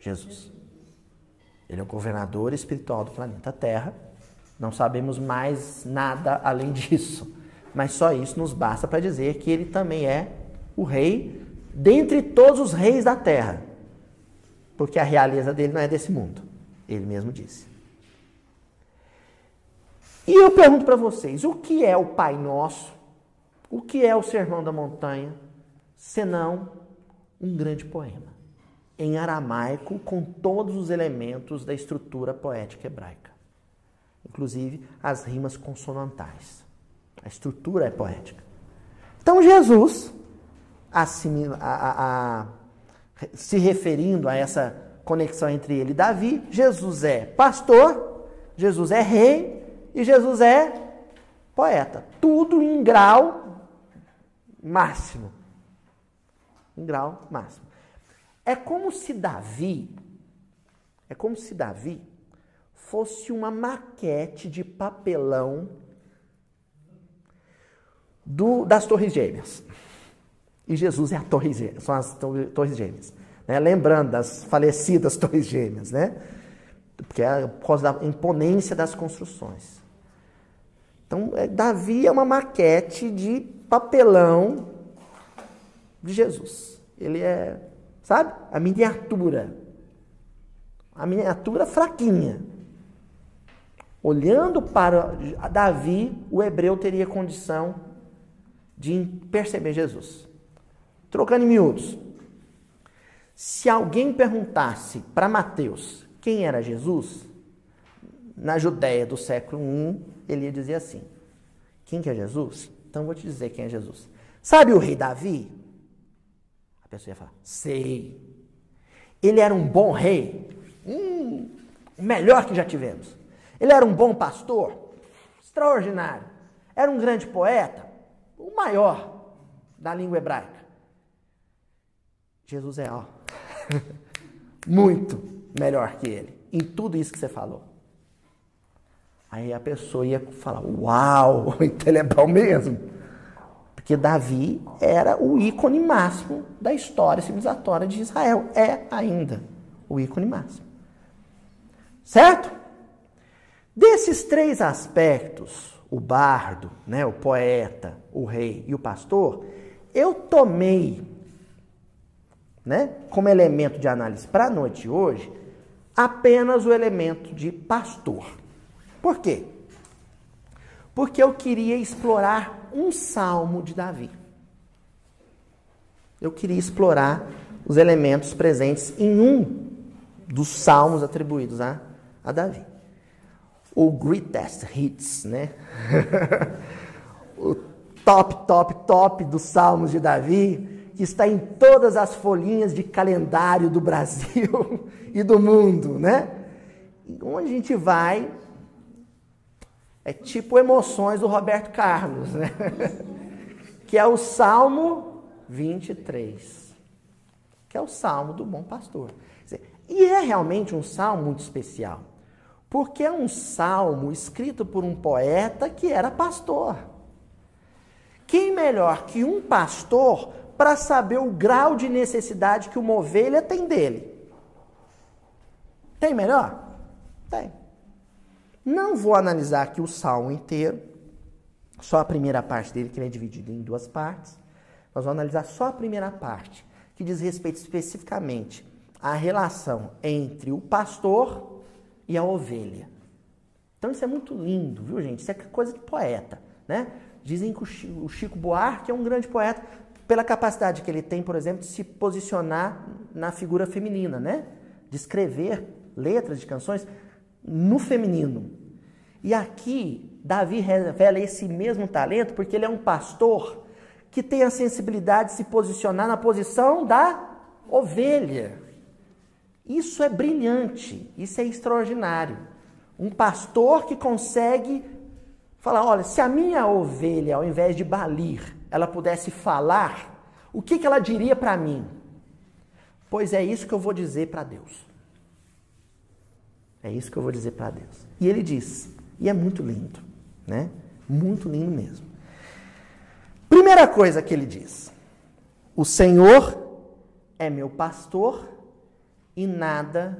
Jesus. Ele é o governador espiritual do planeta Terra. Não sabemos mais nada além disso. Mas só isso nos basta para dizer que ele também é o rei dentre todos os reis da terra. Porque a realeza dele não é desse mundo. Ele mesmo disse. E eu pergunto para vocês: o que é o Pai Nosso o que é o Sermão da Montanha, senão um grande poema, em aramaico, com todos os elementos da estrutura poética hebraica, inclusive as rimas consonantais. A estrutura é poética. Então, Jesus, a, a, a, se referindo a essa conexão entre ele e Davi, Jesus é pastor, Jesus é rei e Jesus é poeta. Tudo em grau máximo. Em grau máximo. É como se Davi, é como se Davi fosse uma maquete de papelão do, das Torres Gêmeas. E Jesus é a torre gêmea, são as Torres Gêmeas. Né? Lembrando das falecidas Torres Gêmeas, né? Porque é por causa da imponência das construções. Então, é, Davi é uma maquete de papelão de Jesus. Ele é, sabe? A miniatura. A miniatura fraquinha. Olhando para Davi, o hebreu teria condição de perceber Jesus. Trocando em miúdos. Se alguém perguntasse para Mateus quem era Jesus, na Judéia do século I, ele ia dizer assim: Quem que é Jesus? Então vou te dizer quem é Jesus. Sabe o rei Davi? A pessoa ia falar: Sei. Ele era um bom rei. Hum, o melhor que já tivemos. Ele era um bom pastor. Extraordinário. Era um grande poeta. O maior da língua hebraica. Jesus é, ó, muito melhor que ele. Em tudo isso que você falou. Aí a pessoa ia falar: Uau, então ele é bom mesmo. Porque Davi era o ícone máximo da história civilizatória de Israel. É ainda o ícone máximo. Certo? Desses três aspectos, o bardo, né, o poeta, o rei e o pastor, eu tomei né, como elemento de análise para a noite de hoje apenas o elemento de pastor. Por quê? Porque eu queria explorar um salmo de Davi. Eu queria explorar os elementos presentes em um dos salmos atribuídos a, a Davi. O greatest hits, né? o top, top, top dos salmos de Davi, que está em todas as folhinhas de calendário do Brasil e do mundo, né? Onde a gente vai é tipo emoções do Roberto Carlos, né? que é o Salmo 23, que é o Salmo do bom pastor. E é realmente um salmo muito especial, porque é um salmo escrito por um poeta que era pastor. Quem melhor que um pastor para saber o grau de necessidade que uma ovelha tem dele? Tem melhor? Tem. Não vou analisar aqui o salmo inteiro, só a primeira parte dele, que ele é dividido em duas partes. Nós vamos analisar só a primeira parte, que diz respeito especificamente à relação entre o pastor e a ovelha. Então isso é muito lindo, viu, gente? Isso é coisa de poeta, né? Dizem que o Chico Buarque é um grande poeta pela capacidade que ele tem, por exemplo, de se posicionar na figura feminina, né? De escrever letras de canções no feminino. E aqui, Davi revela esse mesmo talento porque ele é um pastor que tem a sensibilidade de se posicionar na posição da ovelha. Isso é brilhante, isso é extraordinário. Um pastor que consegue falar: olha, se a minha ovelha, ao invés de balir, ela pudesse falar, o que, que ela diria para mim? Pois é isso que eu vou dizer para Deus. É isso que eu vou dizer para Deus. E ele diz, e é muito lindo, né? Muito lindo mesmo. Primeira coisa que ele diz: O Senhor é meu pastor e nada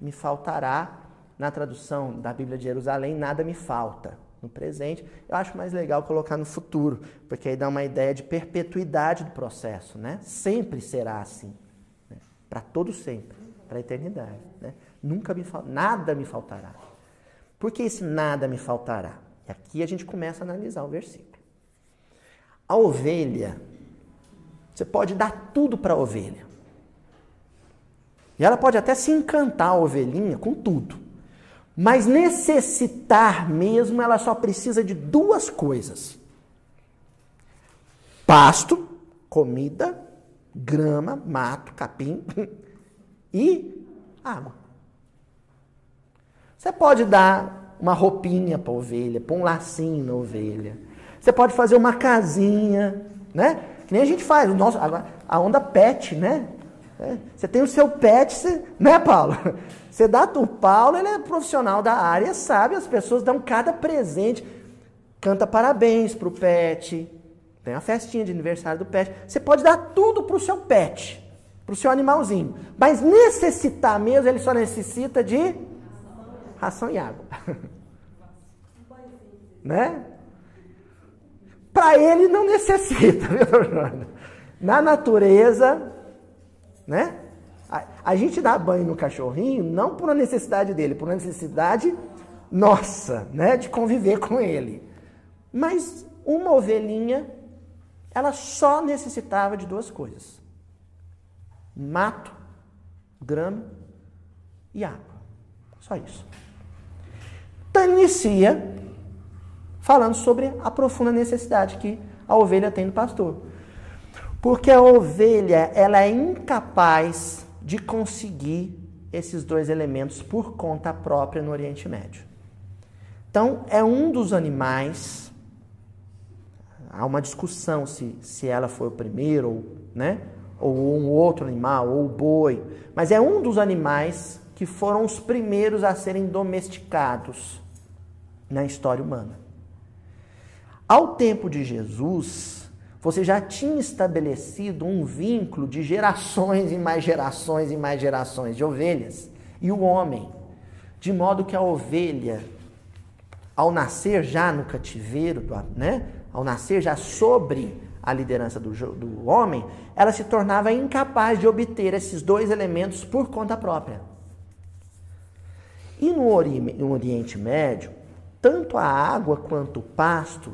me faltará. Na tradução da Bíblia de Jerusalém, nada me falta no presente. Eu acho mais legal colocar no futuro, porque aí dá uma ideia de perpetuidade do processo, né? Sempre será assim, né? para todo sempre, para a eternidade? Nunca me nada me faltará. Por que esse nada me faltará? E aqui a gente começa a analisar o versículo. A ovelha, você pode dar tudo para a ovelha. E ela pode até se encantar a ovelhinha com tudo. Mas necessitar mesmo, ela só precisa de duas coisas: pasto, comida, grama, mato, capim e água. Você pode dar uma roupinha para a ovelha, pôr um lacinho na ovelha. Você pode fazer uma casinha, né? Que nem a gente faz. O nosso, a onda pet, né? É, você tem o seu pet, você, né, Paulo? Você dá o Paulo, ele é profissional da área, sabe? As pessoas dão cada presente. Canta parabéns para o pet. Tem uma festinha de aniversário do pet. Você pode dar tudo para o seu pet, para o seu animalzinho. Mas necessitar mesmo, ele só necessita de ração e água. né? Para ele não necessita, viu? Na natureza, né? A, a, gente dá banho no cachorrinho não por uma necessidade dele, por uma necessidade nossa, né? De conviver com ele. Mas uma ovelhinha, ela só necessitava de duas coisas: mato, grama e água. Só isso. Inicia falando sobre a profunda necessidade que a ovelha tem do pastor. Porque a ovelha, ela é incapaz de conseguir esses dois elementos por conta própria no Oriente Médio. Então, é um dos animais. Há uma discussão se, se ela foi o primeiro, ou, né? ou um outro animal, ou o boi. Mas é um dos animais que foram os primeiros a serem domesticados na história humana. Ao tempo de Jesus, você já tinha estabelecido um vínculo de gerações e mais gerações e mais gerações de ovelhas e o homem, de modo que a ovelha, ao nascer já no cativeiro, né, ao nascer já sobre a liderança do, do homem, ela se tornava incapaz de obter esses dois elementos por conta própria. E no Oriente Médio, tanto a água quanto o pasto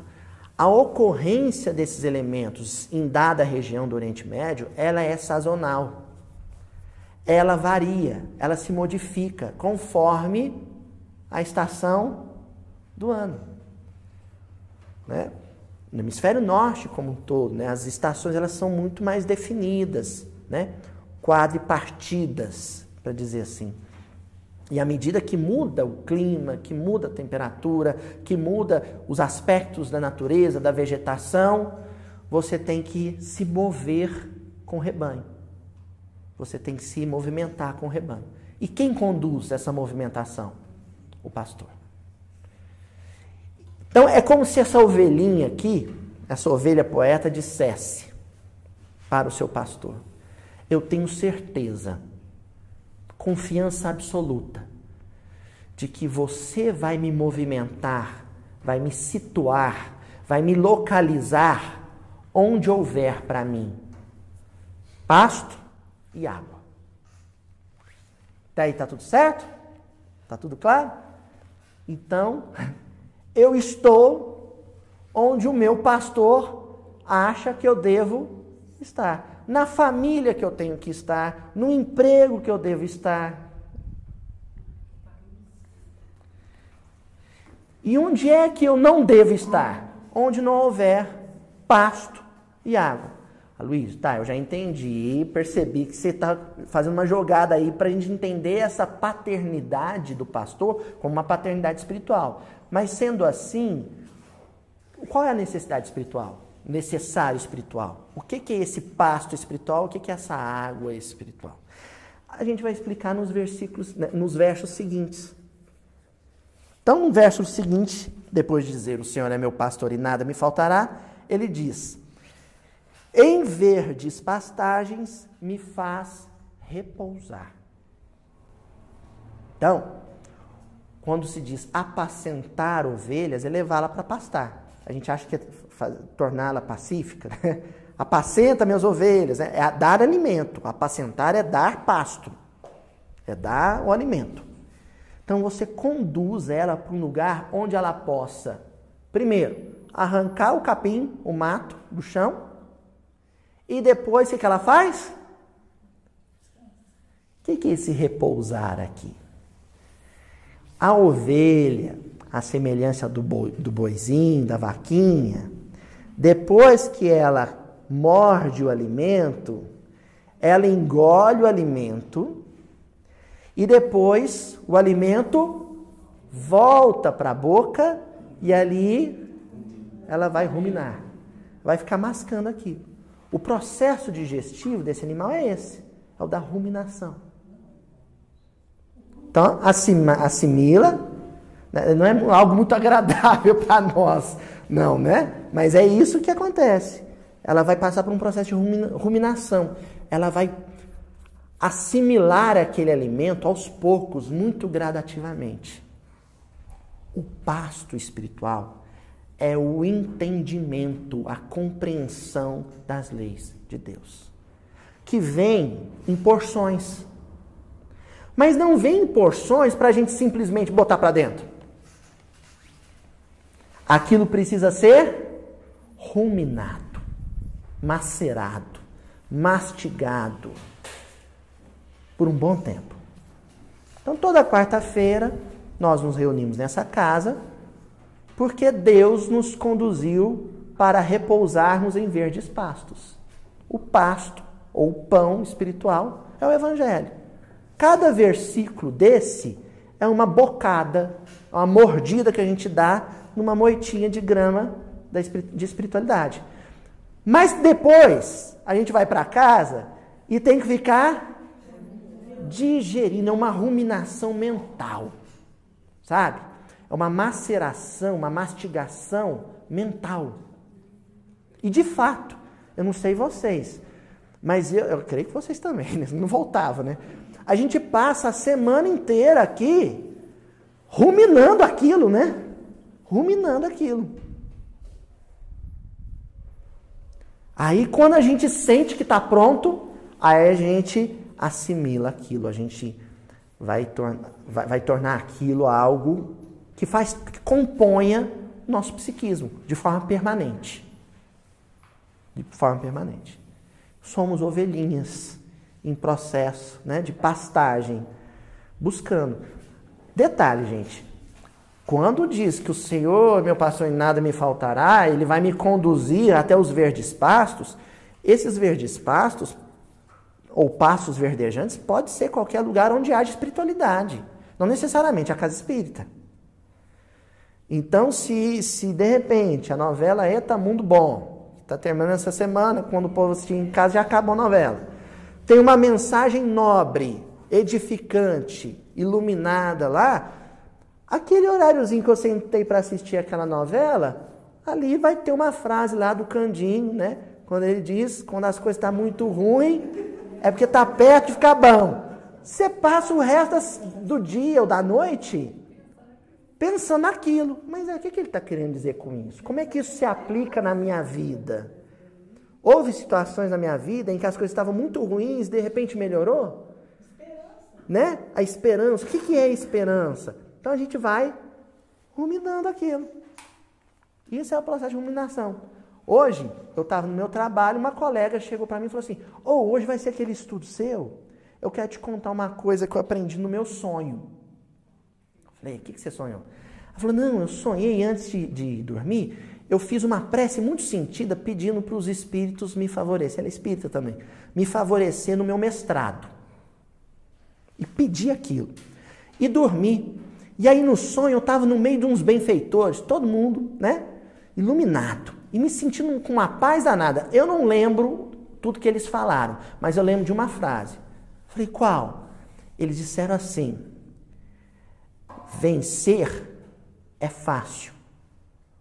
a ocorrência desses elementos em dada região do Oriente Médio, ela é sazonal. Ela varia, ela se modifica conforme a estação do ano. Né? No hemisfério norte como um todo, né, as estações elas são muito mais definidas, né? quadripartidas, para dizer assim. E à medida que muda o clima, que muda a temperatura, que muda os aspectos da natureza, da vegetação, você tem que se mover com o rebanho. Você tem que se movimentar com o rebanho. E quem conduz essa movimentação? O pastor. Então é como se essa ovelhinha aqui, essa ovelha poeta, dissesse para o seu pastor: Eu tenho certeza confiança absoluta de que você vai me movimentar, vai me situar, vai me localizar onde houver para mim pasto e água. Daí tá tudo certo? Tá tudo claro? Então, eu estou onde o meu pastor acha que eu devo estar na família que eu tenho que estar, no emprego que eu devo estar. E onde é que eu não devo estar? Onde não houver pasto e água. Ah, Luiz, tá, eu já entendi, percebi que você está fazendo uma jogada aí para a gente entender essa paternidade do pastor como uma paternidade espiritual. Mas sendo assim, qual é a necessidade espiritual? Necessário espiritual. O que, que é esse pasto espiritual? O que, que é essa água espiritual? A gente vai explicar nos versículos, né, nos versos seguintes. Então, no verso seguinte, depois de dizer: O Senhor é meu pastor e nada me faltará, ele diz: Em verdes pastagens me faz repousar. Então, quando se diz apacentar ovelhas, é levá-la para pastar. A gente acha que é torná-la pacífica, né? apacenta minhas ovelhas, né? é dar alimento. Apacentar é dar pasto, é dar o alimento. Então você conduz ela para um lugar onde ela possa, primeiro, arrancar o capim, o mato do chão, e depois o que ela faz? O que é esse repousar aqui? A ovelha, a semelhança do, boi, do boizinho, da vaquinha, depois que ela morde o alimento, ela engole o alimento e depois o alimento volta para a boca e ali ela vai ruminar, vai ficar mascando aquilo. O processo digestivo desse animal é esse, é o da ruminação. Então, assimila, né, não é algo muito agradável para nós, não, né? Mas é isso que acontece. Ela vai passar por um processo de ruminação. Ela vai assimilar aquele alimento aos poucos, muito gradativamente. O pasto espiritual é o entendimento, a compreensão das leis. de Deus, que vem em porções. Mas não vem em porções para a gente simplesmente botar para dentro. Aquilo precisa ser ruminado, macerado, mastigado por um bom tempo. Então, toda quarta-feira, nós nos reunimos nessa casa, porque Deus nos conduziu para repousarmos em verdes pastos. O pasto, ou pão espiritual, é o Evangelho. Cada versículo desse é uma bocada, uma mordida que a gente dá numa moitinha de grama de espiritualidade. Mas depois a gente vai para casa e tem que ficar digerindo, é uma ruminação mental, sabe? É uma maceração, uma mastigação mental. E de fato, eu não sei vocês, mas eu, eu creio que vocês também, né? não voltava, né? A gente passa a semana inteira aqui ruminando aquilo, né? Ruminando aquilo. Aí quando a gente sente que está pronto, aí a gente assimila aquilo, a gente vai, vai, vai tornar aquilo algo que faz que componha nosso psiquismo de forma permanente. De forma permanente. Somos ovelhinhas em processo né, de pastagem, buscando. Detalhe, gente, quando diz que o Senhor, meu pastor, em nada me faltará, ele vai me conduzir até os verdes pastos, esses verdes pastos, ou pastos verdejantes, pode ser qualquer lugar onde haja espiritualidade, não necessariamente a casa espírita. Então, se, se de repente a novela Eta Mundo Bom, está terminando essa semana, quando o povo assistir em casa já acabou a novela, tem uma mensagem nobre, edificante, iluminada lá, Aquele horáriozinho que eu sentei para assistir aquela novela, ali vai ter uma frase lá do Candinho, né? Quando ele diz, quando as coisas estão tá muito ruins, é porque está perto de ficar bom. Você passa o resto do dia ou da noite pensando naquilo. Mas é, o que, que ele está querendo dizer com isso? Como é que isso se aplica na minha vida? Houve situações na minha vida em que as coisas estavam muito ruins, de repente melhorou? Esperança. Né? A esperança. O que, que é esperança? Então a gente vai ruminando aquilo. Isso é o processo de ruminação. Hoje, eu estava no meu trabalho, uma colega chegou para mim e falou assim: Ô, oh, hoje vai ser aquele estudo seu? Eu quero te contar uma coisa que eu aprendi no meu sonho. Eu falei: O que, que você sonhou? Ela falou: Não, eu sonhei antes de, de dormir. Eu fiz uma prece muito sentida pedindo para os espíritos me favorecer. Ela é espírita também. Me favorecer no meu mestrado. E pedi aquilo. E dormi. E aí no sonho eu estava no meio de uns benfeitores, todo mundo, né? Iluminado. E me sentindo com uma paz danada. Eu não lembro tudo que eles falaram, mas eu lembro de uma frase. Falei, qual? Eles disseram assim: vencer é fácil.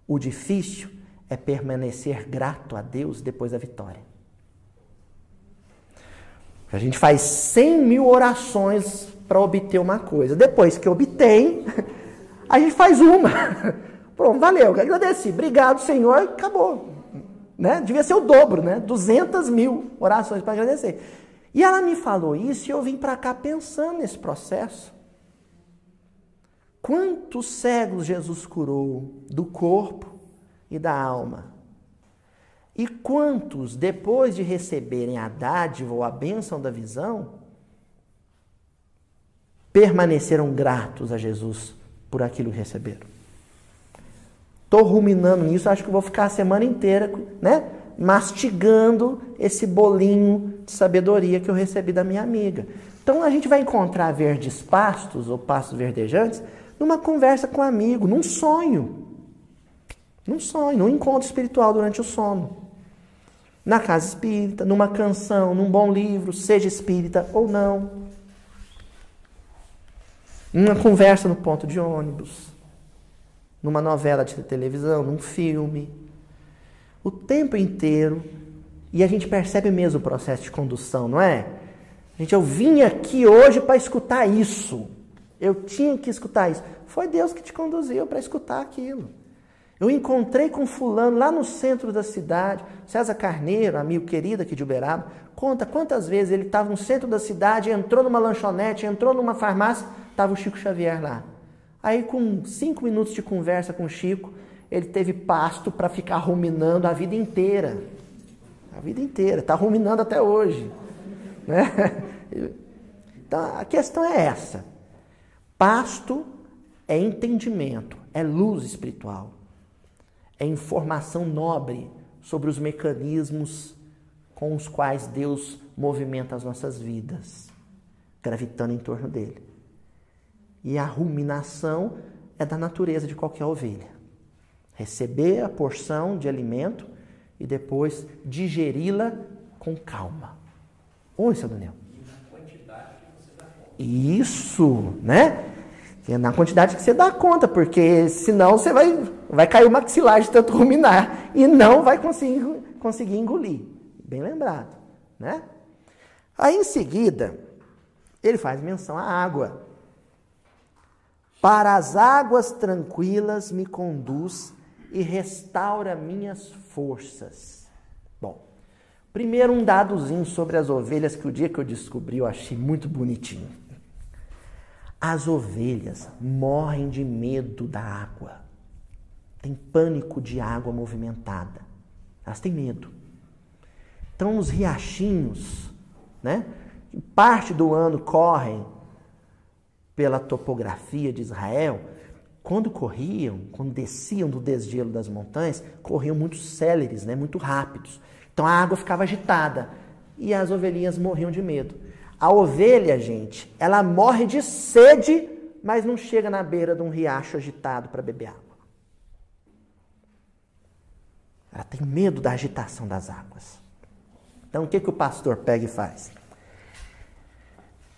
O difícil é permanecer grato a Deus depois da vitória. A gente faz 100 mil orações para obter uma coisa. Depois que obtém, a gente faz uma. Pronto, valeu, agradeci. Obrigado, Senhor, acabou. Né? Devia ser o dobro, né? 200 mil orações para agradecer. E ela me falou isso e eu vim para cá pensando nesse processo. Quantos cegos Jesus curou do corpo e da alma? E quantos, depois de receberem a dádiva ou a bênção da visão, permaneceram gratos a Jesus por aquilo que receberam. Estou ruminando nisso, acho que vou ficar a semana inteira, né? Mastigando esse bolinho de sabedoria que eu recebi da minha amiga. Então a gente vai encontrar verdes pastos ou pastos verdejantes numa conversa com um amigo, num sonho. Num sonho, num encontro espiritual durante o sono. Na casa espírita, numa canção, num bom livro, seja espírita ou não. Uma conversa no ponto de ônibus, numa novela de televisão, num filme. O tempo inteiro. E a gente percebe mesmo o processo de condução, não é? Gente, eu vim aqui hoje para escutar isso. Eu tinha que escutar isso. Foi Deus que te conduziu para escutar aquilo. Eu encontrei com fulano lá no centro da cidade, César Carneiro, amigo querido aqui de Uberaba, conta quantas vezes ele estava no centro da cidade, entrou numa lanchonete, entrou numa farmácia, estava o Chico Xavier lá. Aí com cinco minutos de conversa com o Chico, ele teve pasto para ficar ruminando a vida inteira. A vida inteira, está ruminando até hoje. Né? Então a questão é essa. Pasto é entendimento, é luz espiritual, é informação nobre sobre os mecanismos com os quais Deus movimenta as nossas vidas, gravitando em torno dele. E a ruminação é da natureza de qualquer ovelha. Receber a porção de alimento e depois digeri-la com calma. Oi, seu Daniel. Isso, né? Na quantidade que você dá conta, porque senão você vai, vai cair o maxilar de tanto ruminar e não vai conseguir, conseguir engolir. Bem lembrado, né? Aí em seguida, ele faz menção à água. Para as águas tranquilas me conduz e restaura minhas forças. Bom, primeiro um dadozinho sobre as ovelhas que o dia que eu descobri eu achei muito bonitinho. As ovelhas morrem de medo da água. Tem pânico de água movimentada. Elas têm medo. Então, os riachinhos, né, parte do ano correm pela topografia de Israel, quando corriam, quando desciam do desgelo das montanhas, corriam muito céleres, né, muito rápidos. Então a água ficava agitada e as ovelhinhas morriam de medo. A ovelha, gente, ela morre de sede, mas não chega na beira de um riacho agitado para beber água. Ela tem medo da agitação das águas. Então o que, que o pastor pega e faz?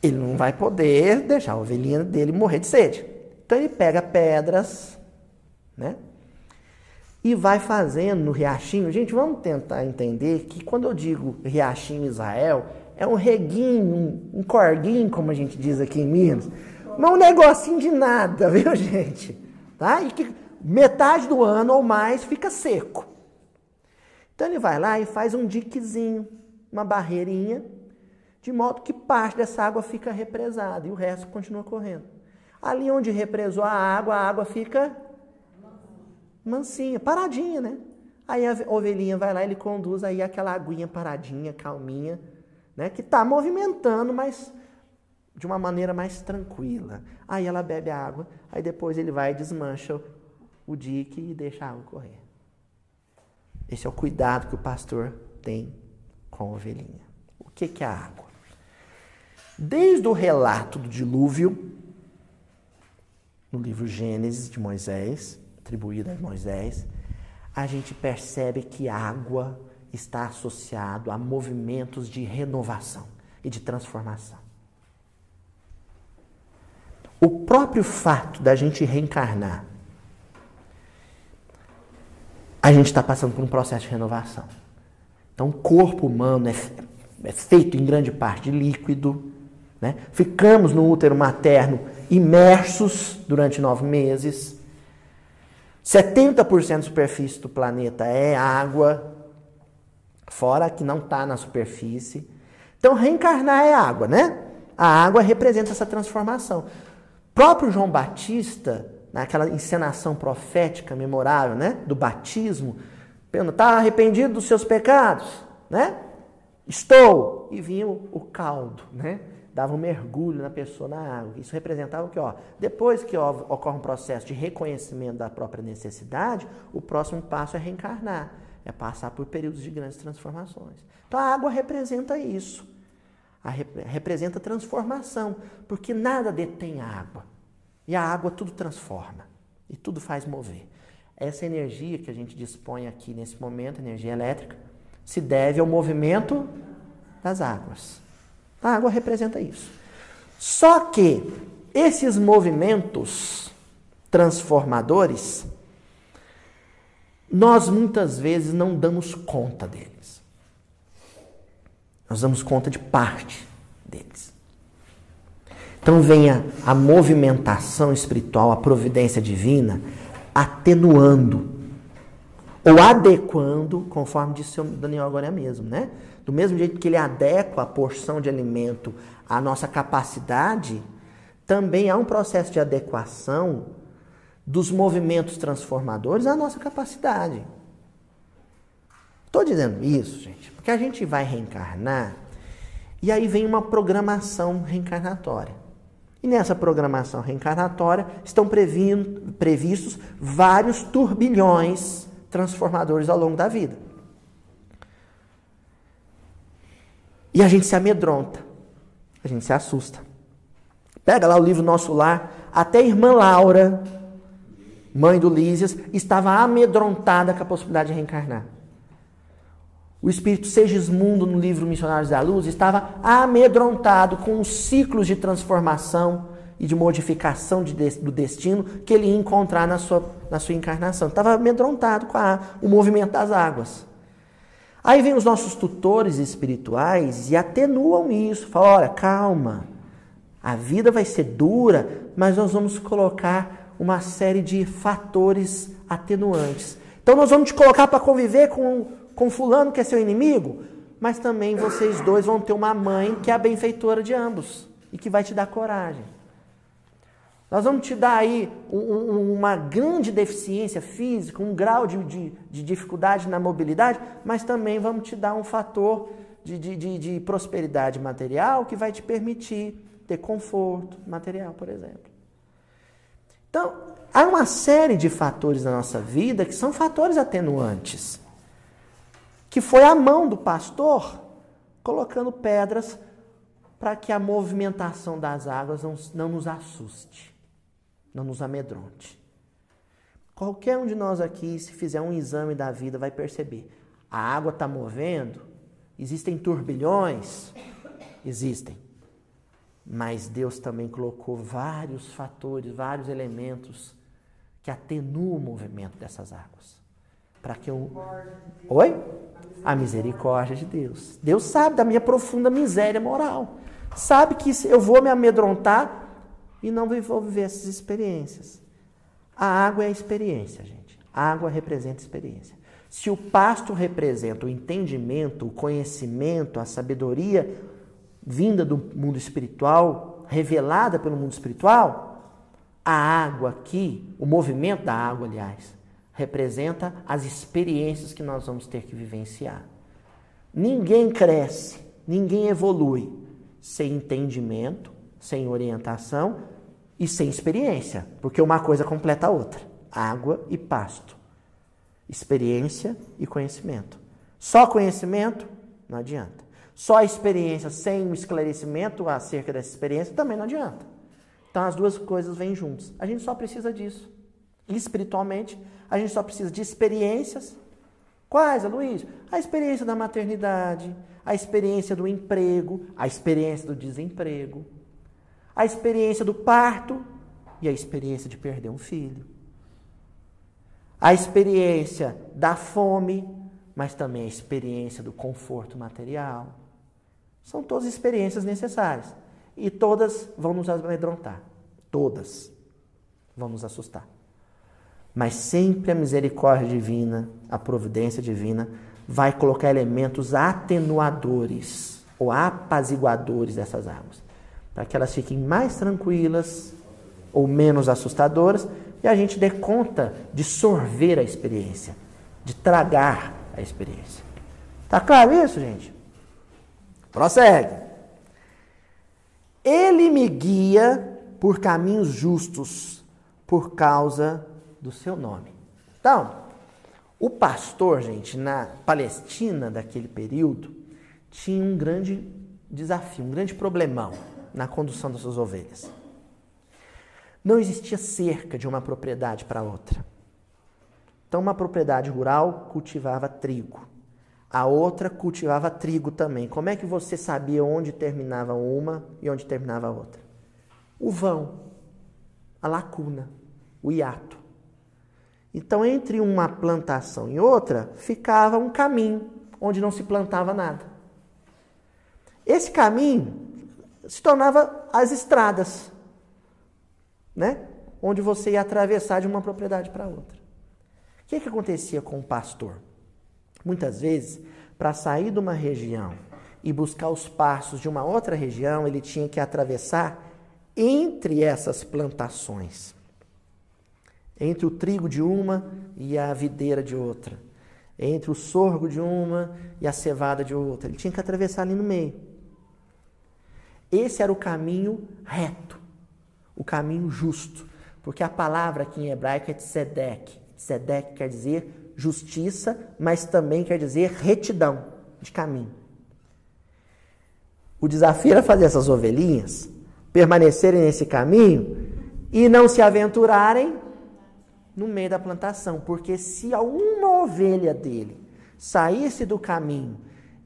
Ele não vai poder deixar a ovelhinha dele morrer de sede. Então ele pega pedras, né? E vai fazendo no riachinho. Gente, vamos tentar entender que quando eu digo riachinho Israel, é um reguinho, um, corguinho, como a gente diz aqui em Minas. Mas um negocinho de nada, viu, gente? Tá? E que metade do ano ou mais fica seco. Então ele vai lá e faz um diquezinho, uma barreirinha, de modo que parte dessa água fica represada e o resto continua correndo. Ali onde represou a água, a água fica mansinha, paradinha, né? Aí a ovelhinha vai lá, ele conduz aí aquela aguinha paradinha, calminha, né, que está movimentando, mas de uma maneira mais tranquila. Aí ela bebe a água, aí depois ele vai e desmancha o dique e deixa a água correr. Esse é o cuidado que o pastor tem com a ovelhinha. O que, que é a água? Desde o relato do dilúvio, no livro Gênesis de Moisés, atribuído a Moisés, a gente percebe que água está associado a movimentos de renovação e de transformação. O próprio fato da gente reencarnar, a gente está passando por um processo de renovação. Então, o corpo humano é, é feito em grande parte de líquido. Né? Ficamos no útero materno imersos durante nove meses. 70% da superfície do planeta é água, fora que não está na superfície. Então, reencarnar é água, né? A água representa essa transformação. O próprio João Batista, naquela encenação profética memorável, né, do batismo, está arrependido dos seus pecados, né? Estou e vinha o, o caldo, né? Dava um mergulho na pessoa na água. Isso representava o que, ó, depois que ó, ocorre um processo de reconhecimento da própria necessidade, o próximo passo é reencarnar é passar por períodos de grandes transformações. Então a água representa isso. A rep representa transformação, porque nada detém a água. E a água tudo transforma e tudo faz mover. Essa energia que a gente dispõe aqui nesse momento, energia elétrica, se deve ao movimento das águas. A água representa isso. Só que esses movimentos transformadores nós muitas vezes não damos conta deles. Nós damos conta de parte deles. Então vem a, a movimentação espiritual, a providência divina, atenuando ou adequando, conforme disse o Daniel agora mesmo, né? Do mesmo jeito que ele adequa a porção de alimento à nossa capacidade, também há um processo de adequação dos movimentos transformadores à nossa capacidade. Estou dizendo isso, gente, porque a gente vai reencarnar e aí vem uma programação reencarnatória. E nessa programação reencarnatória estão previstos vários turbilhões transformadores ao longo da vida. E a gente se amedronta, a gente se assusta. Pega lá o livro Nosso Lar, até a irmã Laura, mãe do Lísias, estava amedrontada com a possibilidade de reencarnar. O espírito Segismundo, no livro Missionários da Luz, estava amedrontado com os ciclos de transformação e de modificação de, do destino que ele ia encontrar na sua, na sua encarnação. Estava amedrontado com a, o movimento das águas. Aí vem os nossos tutores espirituais e atenuam isso. Falam, olha, calma, a vida vai ser dura, mas nós vamos colocar uma série de fatores atenuantes. Então nós vamos te colocar para conviver com, com fulano que é seu inimigo, mas também vocês dois vão ter uma mãe que é a benfeitora de ambos e que vai te dar coragem. Nós vamos te dar aí um, uma grande deficiência física, um grau de, de, de, dificuldade na mobilidade, mas também vamos te dar um fator de, de, de prosperidade material que vai te permitir ter conforto material, por exemplo. Então, há uma série de fatores na nossa vida que são fatores atenuantes. Que foi a mão do pastor colocando pedras para que a movimentação das águas não, não nos assuste não nos amedronte. Qualquer um de nós aqui, se fizer um exame da vida, vai perceber. A água está movendo, existem turbilhões, existem. Mas Deus também colocou vários fatores, vários elementos que atenuam o movimento dessas águas. Para que eu. Oi? A misericórdia de Deus. Deus sabe da minha profunda miséria moral. Sabe que eu vou me amedrontar e não vou viver essas experiências. A água é a experiência, gente. A água representa experiência. Se o pasto representa o entendimento, o conhecimento, a sabedoria vinda do mundo espiritual, revelada pelo mundo espiritual, a água aqui, o movimento da água, aliás, representa as experiências que nós vamos ter que vivenciar. Ninguém cresce, ninguém evolui sem entendimento, sem orientação e sem experiência, porque uma coisa completa a outra: água e pasto. Experiência e conhecimento. Só conhecimento não adianta. Só experiência sem um esclarecimento acerca dessa experiência também não adianta. Então as duas coisas vêm juntas. A gente só precisa disso. espiritualmente, a gente só precisa de experiências. Quais, Luiz? A experiência da maternidade, a experiência do emprego, a experiência do desemprego, a experiência do parto e a experiência de perder um filho. A experiência da fome, mas também a experiência do conforto material. São todas experiências necessárias. E todas vão nos amedrontar. Todas vão nos assustar. Mas sempre a misericórdia divina, a providência divina, vai colocar elementos atenuadores ou apaziguadores dessas águas para que elas fiquem mais tranquilas ou menos assustadoras e a gente dê conta de sorver a experiência, de tragar a experiência. Tá claro isso, gente? Prossegue. Ele me guia por caminhos justos por causa do seu nome. Então, o pastor, gente, na Palestina daquele período, tinha um grande desafio, um grande problemão na condução das suas ovelhas. Não existia cerca de uma propriedade para outra. Então, uma propriedade rural cultivava trigo, a outra cultivava trigo também. Como é que você sabia onde terminava uma e onde terminava a outra? O vão, a lacuna, o hiato. Então, entre uma plantação e outra, ficava um caminho onde não se plantava nada. Esse caminho se tornava as estradas, né? Onde você ia atravessar de uma propriedade para outra. que, que acontecia com o pastor? Muitas vezes, para sair de uma região e buscar os passos de uma outra região, ele tinha que atravessar entre essas plantações entre o trigo de uma e a videira de outra, entre o sorgo de uma e a cevada de outra. Ele tinha que atravessar ali no meio. Esse era o caminho reto, o caminho justo, porque a palavra aqui em hebraico é tzedek. Tzedek quer dizer justiça, mas também quer dizer retidão de caminho. O desafio era fazer essas ovelhinhas permanecerem nesse caminho e não se aventurarem no meio da plantação, porque se uma ovelha dele saísse do caminho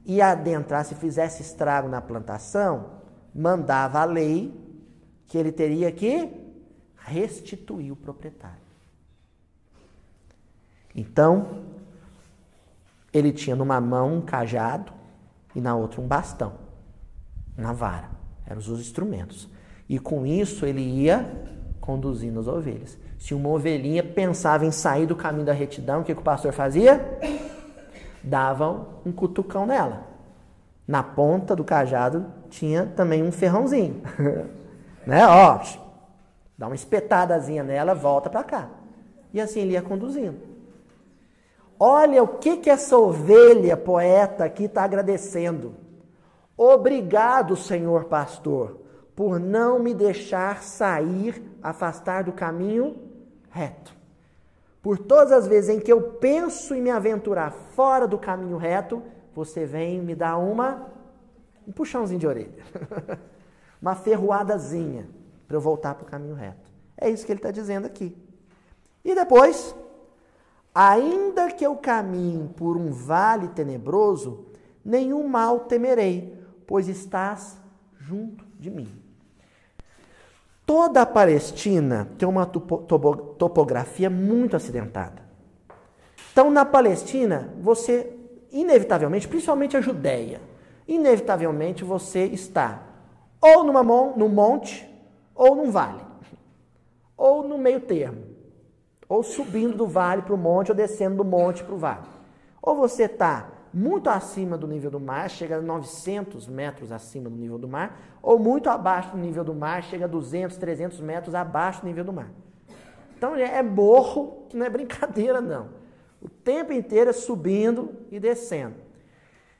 e adentrasse, fizesse estrago na plantação, mandava a lei que ele teria que restituir o proprietário. Então, ele tinha numa mão um cajado e na outra um bastão, uma vara. Eram os instrumentos. E com isso ele ia conduzindo as ovelhas. Se uma ovelhinha pensava em sair do caminho da retidão, o que, que o pastor fazia? Davam um cutucão nela. Na ponta do cajado tinha também um ferrãozinho. né? Ó, dá uma espetadazinha nela, volta para cá. E assim ele ia conduzindo. Olha o que, que essa ovelha poeta aqui está agradecendo. Obrigado, Senhor pastor, por não me deixar sair, afastar do caminho reto. Por todas as vezes em que eu penso em me aventurar fora do caminho reto, você vem me dar uma um puxãozinho de orelha, uma ferroadazinha para eu voltar para o caminho reto. É isso que ele está dizendo aqui. E depois, ainda que eu caminhe por um vale tenebroso, nenhum mal temerei, pois estás junto de mim. Toda a Palestina tem uma topografia muito acidentada. Então, na Palestina, você, inevitavelmente, principalmente a Judéia, inevitavelmente você está ou numa, num monte ou num vale, ou no meio termo, ou subindo do vale para o monte ou descendo do monte para o vale. Ou você está muito acima do nível do mar, chega a 900 metros acima do nível do mar, ou muito abaixo do nível do mar, chega a 200, 300 metros abaixo do nível do mar. Então é morro que não é brincadeira, não. O tempo inteiro é subindo e descendo.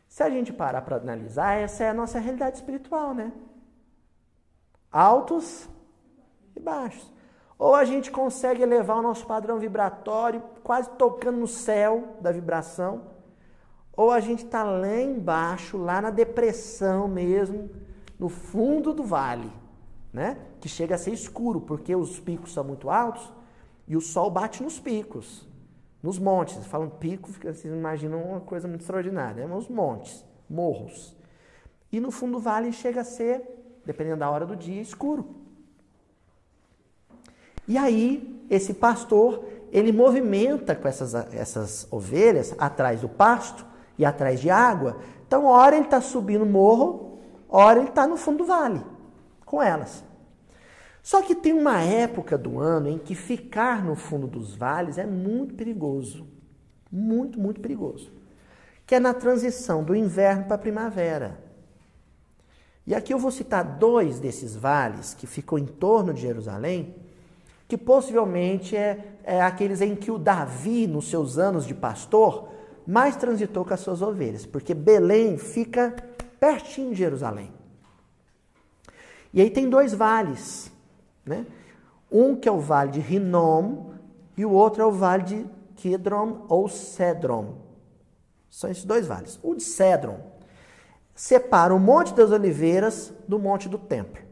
Se a gente parar para analisar, essa é a nossa realidade espiritual, né? Altos e baixos. Ou a gente consegue elevar o nosso padrão vibratório, quase tocando no céu da vibração, ou a gente está lá embaixo, lá na depressão mesmo, no fundo do vale, né? Que chega a ser escuro, porque os picos são muito altos e o sol bate nos picos, nos montes. Falam pico, vocês imaginam uma coisa muito extraordinária, né? Os montes, morros. E no fundo do vale chega a ser, dependendo da hora do dia, escuro. E aí, esse pastor, ele movimenta com essas, essas ovelhas atrás do pasto, e atrás de água. Então, hora ele está subindo o morro, hora ele está no fundo do vale com elas. Só que tem uma época do ano em que ficar no fundo dos vales é muito perigoso. Muito, muito perigoso. Que é na transição do inverno para a primavera. E aqui eu vou citar dois desses vales que ficam em torno de Jerusalém, que possivelmente é, é aqueles em que o Davi, nos seus anos de pastor, mais transitou com as suas ovelhas, porque Belém fica pertinho de Jerusalém. E aí tem dois vales, né? Um que é o vale de Rinom e o outro é o vale de Kidron ou Cedron. São esses dois vales. O de Cedron separa o Monte das Oliveiras do Monte do Templo.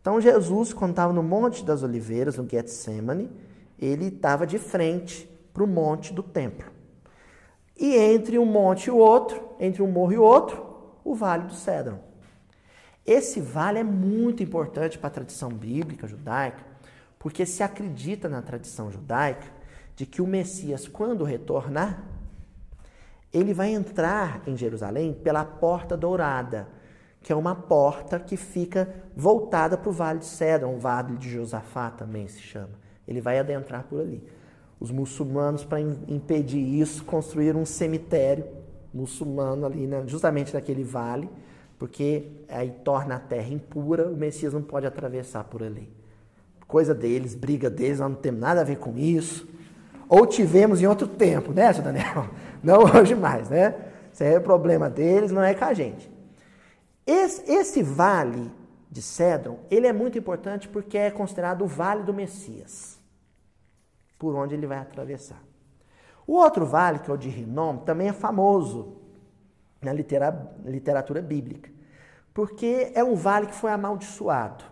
Então Jesus, quando estava no Monte das Oliveiras, no Getsemane, ele estava de frente para o Monte do Templo. E entre um monte e o outro, entre um morro e o outro, o Vale do Cédron. Esse vale é muito importante para a tradição bíblica judaica, porque se acredita na tradição judaica de que o Messias, quando retornar, ele vai entrar em Jerusalém pela porta dourada, que é uma porta que fica voltada para o Vale de Cedron, o Vale de Josafá também se chama. Ele vai adentrar por ali. Os muçulmanos, para impedir isso, construíram um cemitério muçulmano ali, né, justamente naquele vale, porque aí torna a terra impura, o Messias não pode atravessar por ali. Coisa deles, briga deles, nós não temos nada a ver com isso. Ou tivemos em outro tempo, né, seu Daniel? Não hoje mais, né? Isso aí é problema deles, não é com a gente. Esse, esse vale de Cedron, ele é muito importante porque é considerado o vale do Messias, por onde ele vai atravessar. O outro vale, que é o de Rinom, também é famoso na literatura bíblica, porque é um vale que foi amaldiçoado.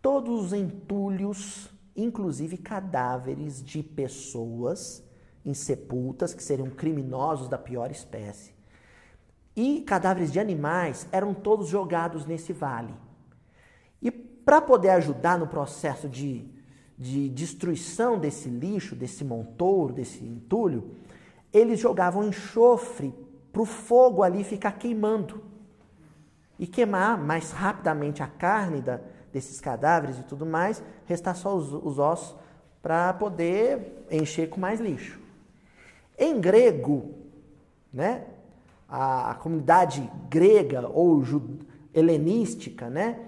Todos os entulhos, inclusive cadáveres de pessoas insepultas, que seriam criminosos da pior espécie, e cadáveres de animais eram todos jogados nesse vale. E para poder ajudar no processo de, de destruição desse lixo, desse montouro, desse entulho, eles jogavam enxofre para o fogo ali ficar queimando e queimar mais rapidamente a carne da, desses cadáveres e tudo mais, restar só os, os ossos para poder encher com mais lixo. Em grego, né, a, a comunidade grega ou helenística, né,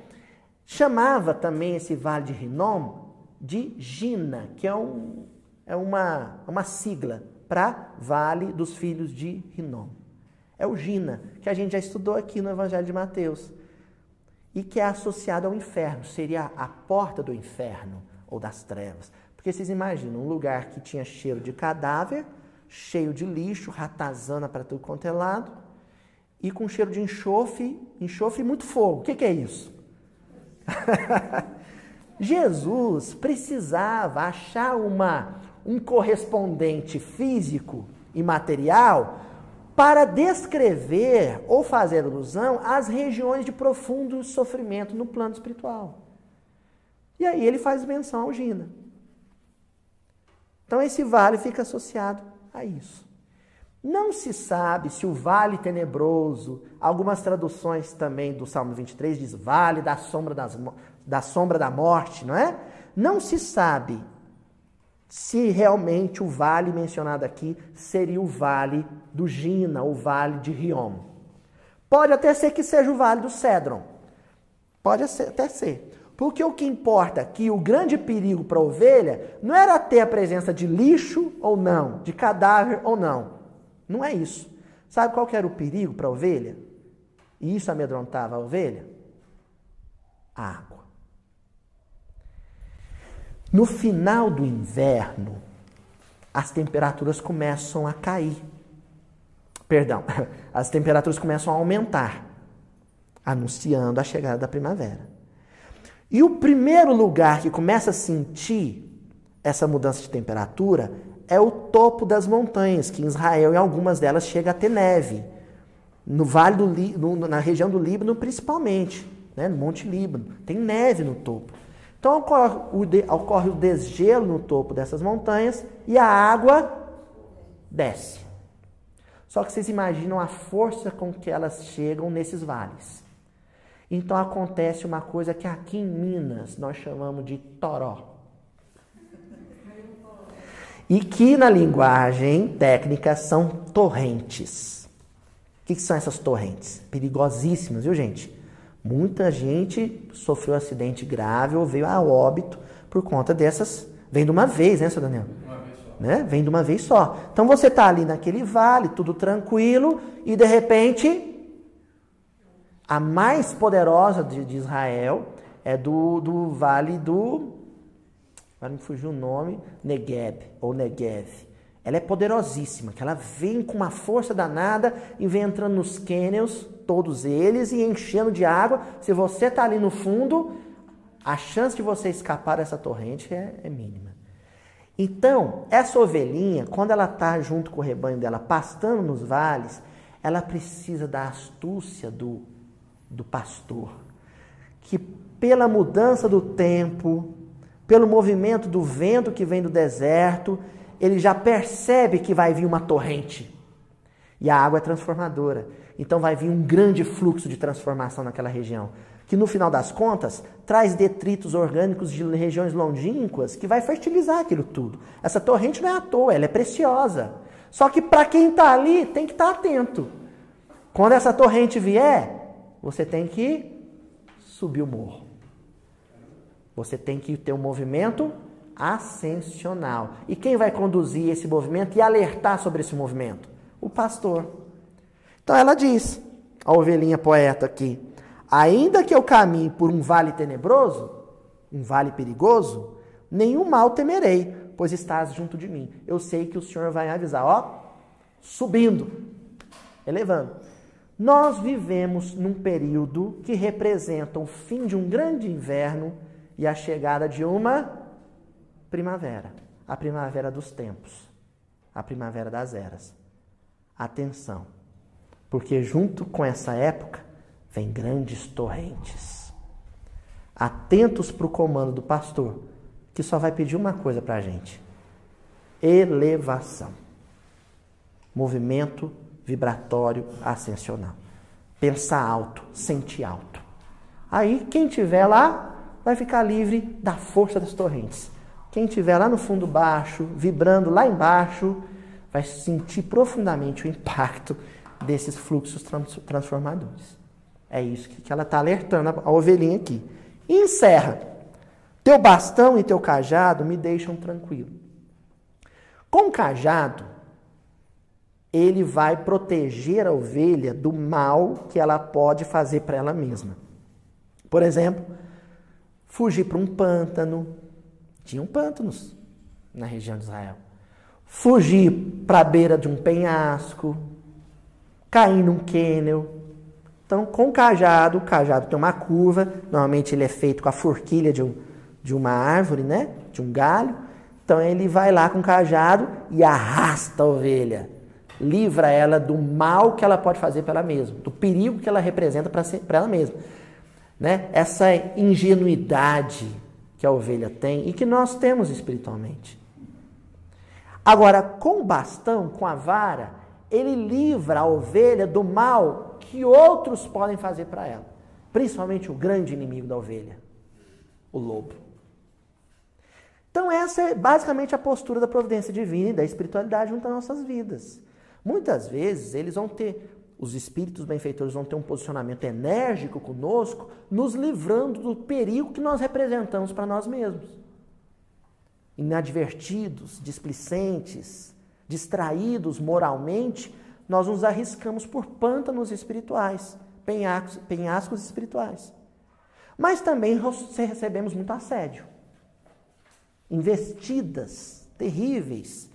chamava também esse vale de Rinom de Gina, que é, um, é uma, uma sigla para Vale dos Filhos de Rinom. É o Gina, que a gente já estudou aqui no Evangelho de Mateus, e que é associado ao inferno, seria a porta do inferno ou das trevas. Porque vocês imaginam um lugar que tinha cheiro de cadáver, cheio de lixo, ratazana para tudo quanto é lado, e com cheiro de enxofre, enxofre e muito fogo. O que, que é isso? Jesus precisava achar uma, um correspondente físico e material para descrever ou fazer alusão às regiões de profundo sofrimento no plano espiritual. E aí ele faz menção ao Gina. Então esse vale fica associado a isso. Não se sabe se o vale tenebroso, algumas traduções também do Salmo 23 diz vale da sombra, das, da sombra da morte, não é? Não se sabe se realmente o vale mencionado aqui seria o vale do Gina, o vale de Riom. Pode até ser que seja o vale do Cedron. Pode até ser. Porque o que importa aqui, o grande perigo para a ovelha, não era ter a presença de lixo ou não, de cadáver ou não. Não é isso. Sabe qual que era o perigo para a ovelha? E isso amedrontava a ovelha? A água. No final do inverno, as temperaturas começam a cair. Perdão, as temperaturas começam a aumentar, anunciando a chegada da primavera. E o primeiro lugar que começa a sentir essa mudança de temperatura é o topo das montanhas, que em Israel, em algumas delas, chega a ter neve. No vale do na região do Líbano, principalmente, né? no Monte Líbano, tem neve no topo. Então ocorre o, de, ocorre o desgelo no topo dessas montanhas e a água desce. Só que vocês imaginam a força com que elas chegam nesses vales. Então acontece uma coisa que aqui em Minas nós chamamos de toró. E que na linguagem técnica são torrentes. O que, que são essas torrentes? Perigosíssimas, viu gente? Muita gente sofreu um acidente grave ou veio a óbito por conta dessas. Vem de uma vez, né, seu Daniel? Uma vez só. Né? Vem de uma vez só. Então você está ali naquele vale, tudo tranquilo, e de repente a mais poderosa de, de Israel é do, do vale do. Agora me fugiu o nome, Negev, ou Negev. Ela é poderosíssima, que ela vem com uma força danada e vem entrando nos cânions, todos eles, e enchendo de água. Se você está ali no fundo, a chance de você escapar dessa torrente é, é mínima. Então, essa ovelhinha, quando ela está junto com o rebanho dela, pastando nos vales, ela precisa da astúcia do do pastor, que pela mudança do tempo, pelo movimento do vento que vem do deserto, ele já percebe que vai vir uma torrente. E a água é transformadora. Então vai vir um grande fluxo de transformação naquela região. que no final das contas traz detritos orgânicos de regiões longínquas que vai fertilizar aquilo tudo. Essa torrente não é à toa, ela é preciosa. Só que para quem está ali tem que estar tá atento. Quando essa torrente vier, você tem que subir o morro. Você tem que ter um movimento ascensional. E quem vai conduzir esse movimento e alertar sobre esse movimento? O pastor. Então ela diz, a ovelhinha poeta aqui: Ainda que eu caminhe por um vale tenebroso, um vale perigoso, nenhum mal temerei, pois estás junto de mim. Eu sei que o Senhor vai avisar, ó, subindo, elevando. Nós vivemos num período que representa o fim de um grande inverno e a chegada de uma primavera, a primavera dos tempos, a primavera das eras. Atenção, porque junto com essa época vem grandes torrentes. Atentos para o comando do pastor, que só vai pedir uma coisa para a gente: elevação. Movimento vibratório ascensional. Pensar alto, sentir alto. Aí, quem tiver lá vai ficar livre da força das torrentes. Quem tiver lá no fundo baixo, vibrando lá embaixo, vai sentir profundamente o impacto desses fluxos transformadores. É isso que ela está alertando a ovelhinha aqui. E encerra. Teu bastão e teu cajado me deixam tranquilo. Com o cajado, ele vai proteger a ovelha do mal que ela pode fazer para ela mesma. Por exemplo, fugir para um pântano. Tinham pântanos na região de Israel. Fugir para a beira de um penhasco, cair num quênel, então, com o cajado, o cajado tem uma curva, normalmente ele é feito com a forquilha de, um, de uma árvore, né? De um galho. Então ele vai lá com o cajado e arrasta a ovelha. Livra ela do mal que ela pode fazer para ela mesma, do perigo que ela representa para ela mesma. Né? Essa ingenuidade que a ovelha tem e que nós temos espiritualmente. Agora, com o bastão, com a vara, ele livra a ovelha do mal que outros podem fazer para ela, principalmente o grande inimigo da ovelha, o lobo. Então, essa é basicamente a postura da providência divina e da espiritualidade junto às nossas vidas. Muitas vezes, eles vão ter, os espíritos benfeitores vão ter um posicionamento enérgico conosco, nos livrando do perigo que nós representamos para nós mesmos. Inadvertidos, displicentes, distraídos moralmente, nós nos arriscamos por pântanos espirituais, penhascos, penhascos espirituais. Mas também recebemos muito assédio. Investidas terríveis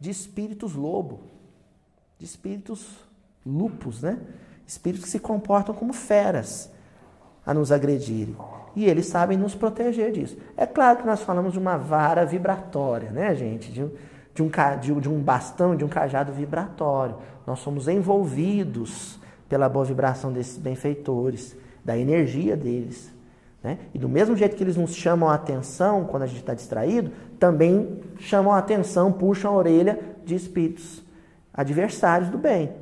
de espíritos lobo, de espíritos lupus, né? Espíritos que se comportam como feras a nos agredirem. E eles sabem nos proteger disso. É claro que nós falamos de uma vara vibratória, né, gente? De, de um, de um bastão, de um cajado vibratório. Nós somos envolvidos pela boa vibração desses benfeitores, da energia deles. Né? E do mesmo jeito que eles nos chamam a atenção quando a gente está distraído, também chamam a atenção, puxam a orelha de espíritos adversários do bem.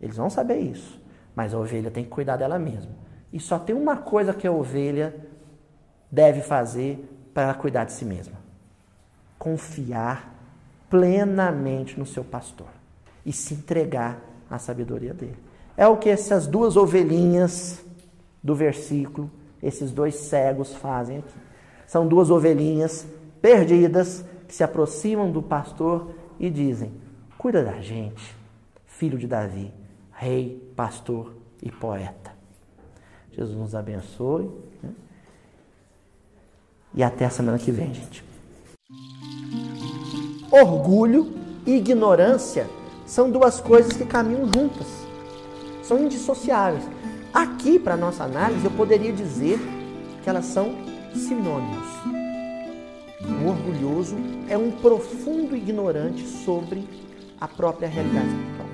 Eles vão saber isso. Mas a ovelha tem que cuidar dela mesma. E só tem uma coisa que a ovelha deve fazer para cuidar de si mesma: confiar plenamente no seu pastor e se entregar à sabedoria dele. É o que essas duas ovelhinhas do versículo, esses dois cegos fazem aqui. São duas ovelhinhas perdidas que se aproximam do pastor e dizem: Cuida da gente, filho de Davi, rei, pastor e poeta. Jesus nos abençoe. Né? E até a semana que vem, gente. Orgulho e ignorância são duas coisas que caminham juntas, são indissociáveis. Aqui, para nossa análise, eu poderia dizer que elas são sinônimos. O orgulhoso é um profundo ignorante sobre a própria realidade espiritual.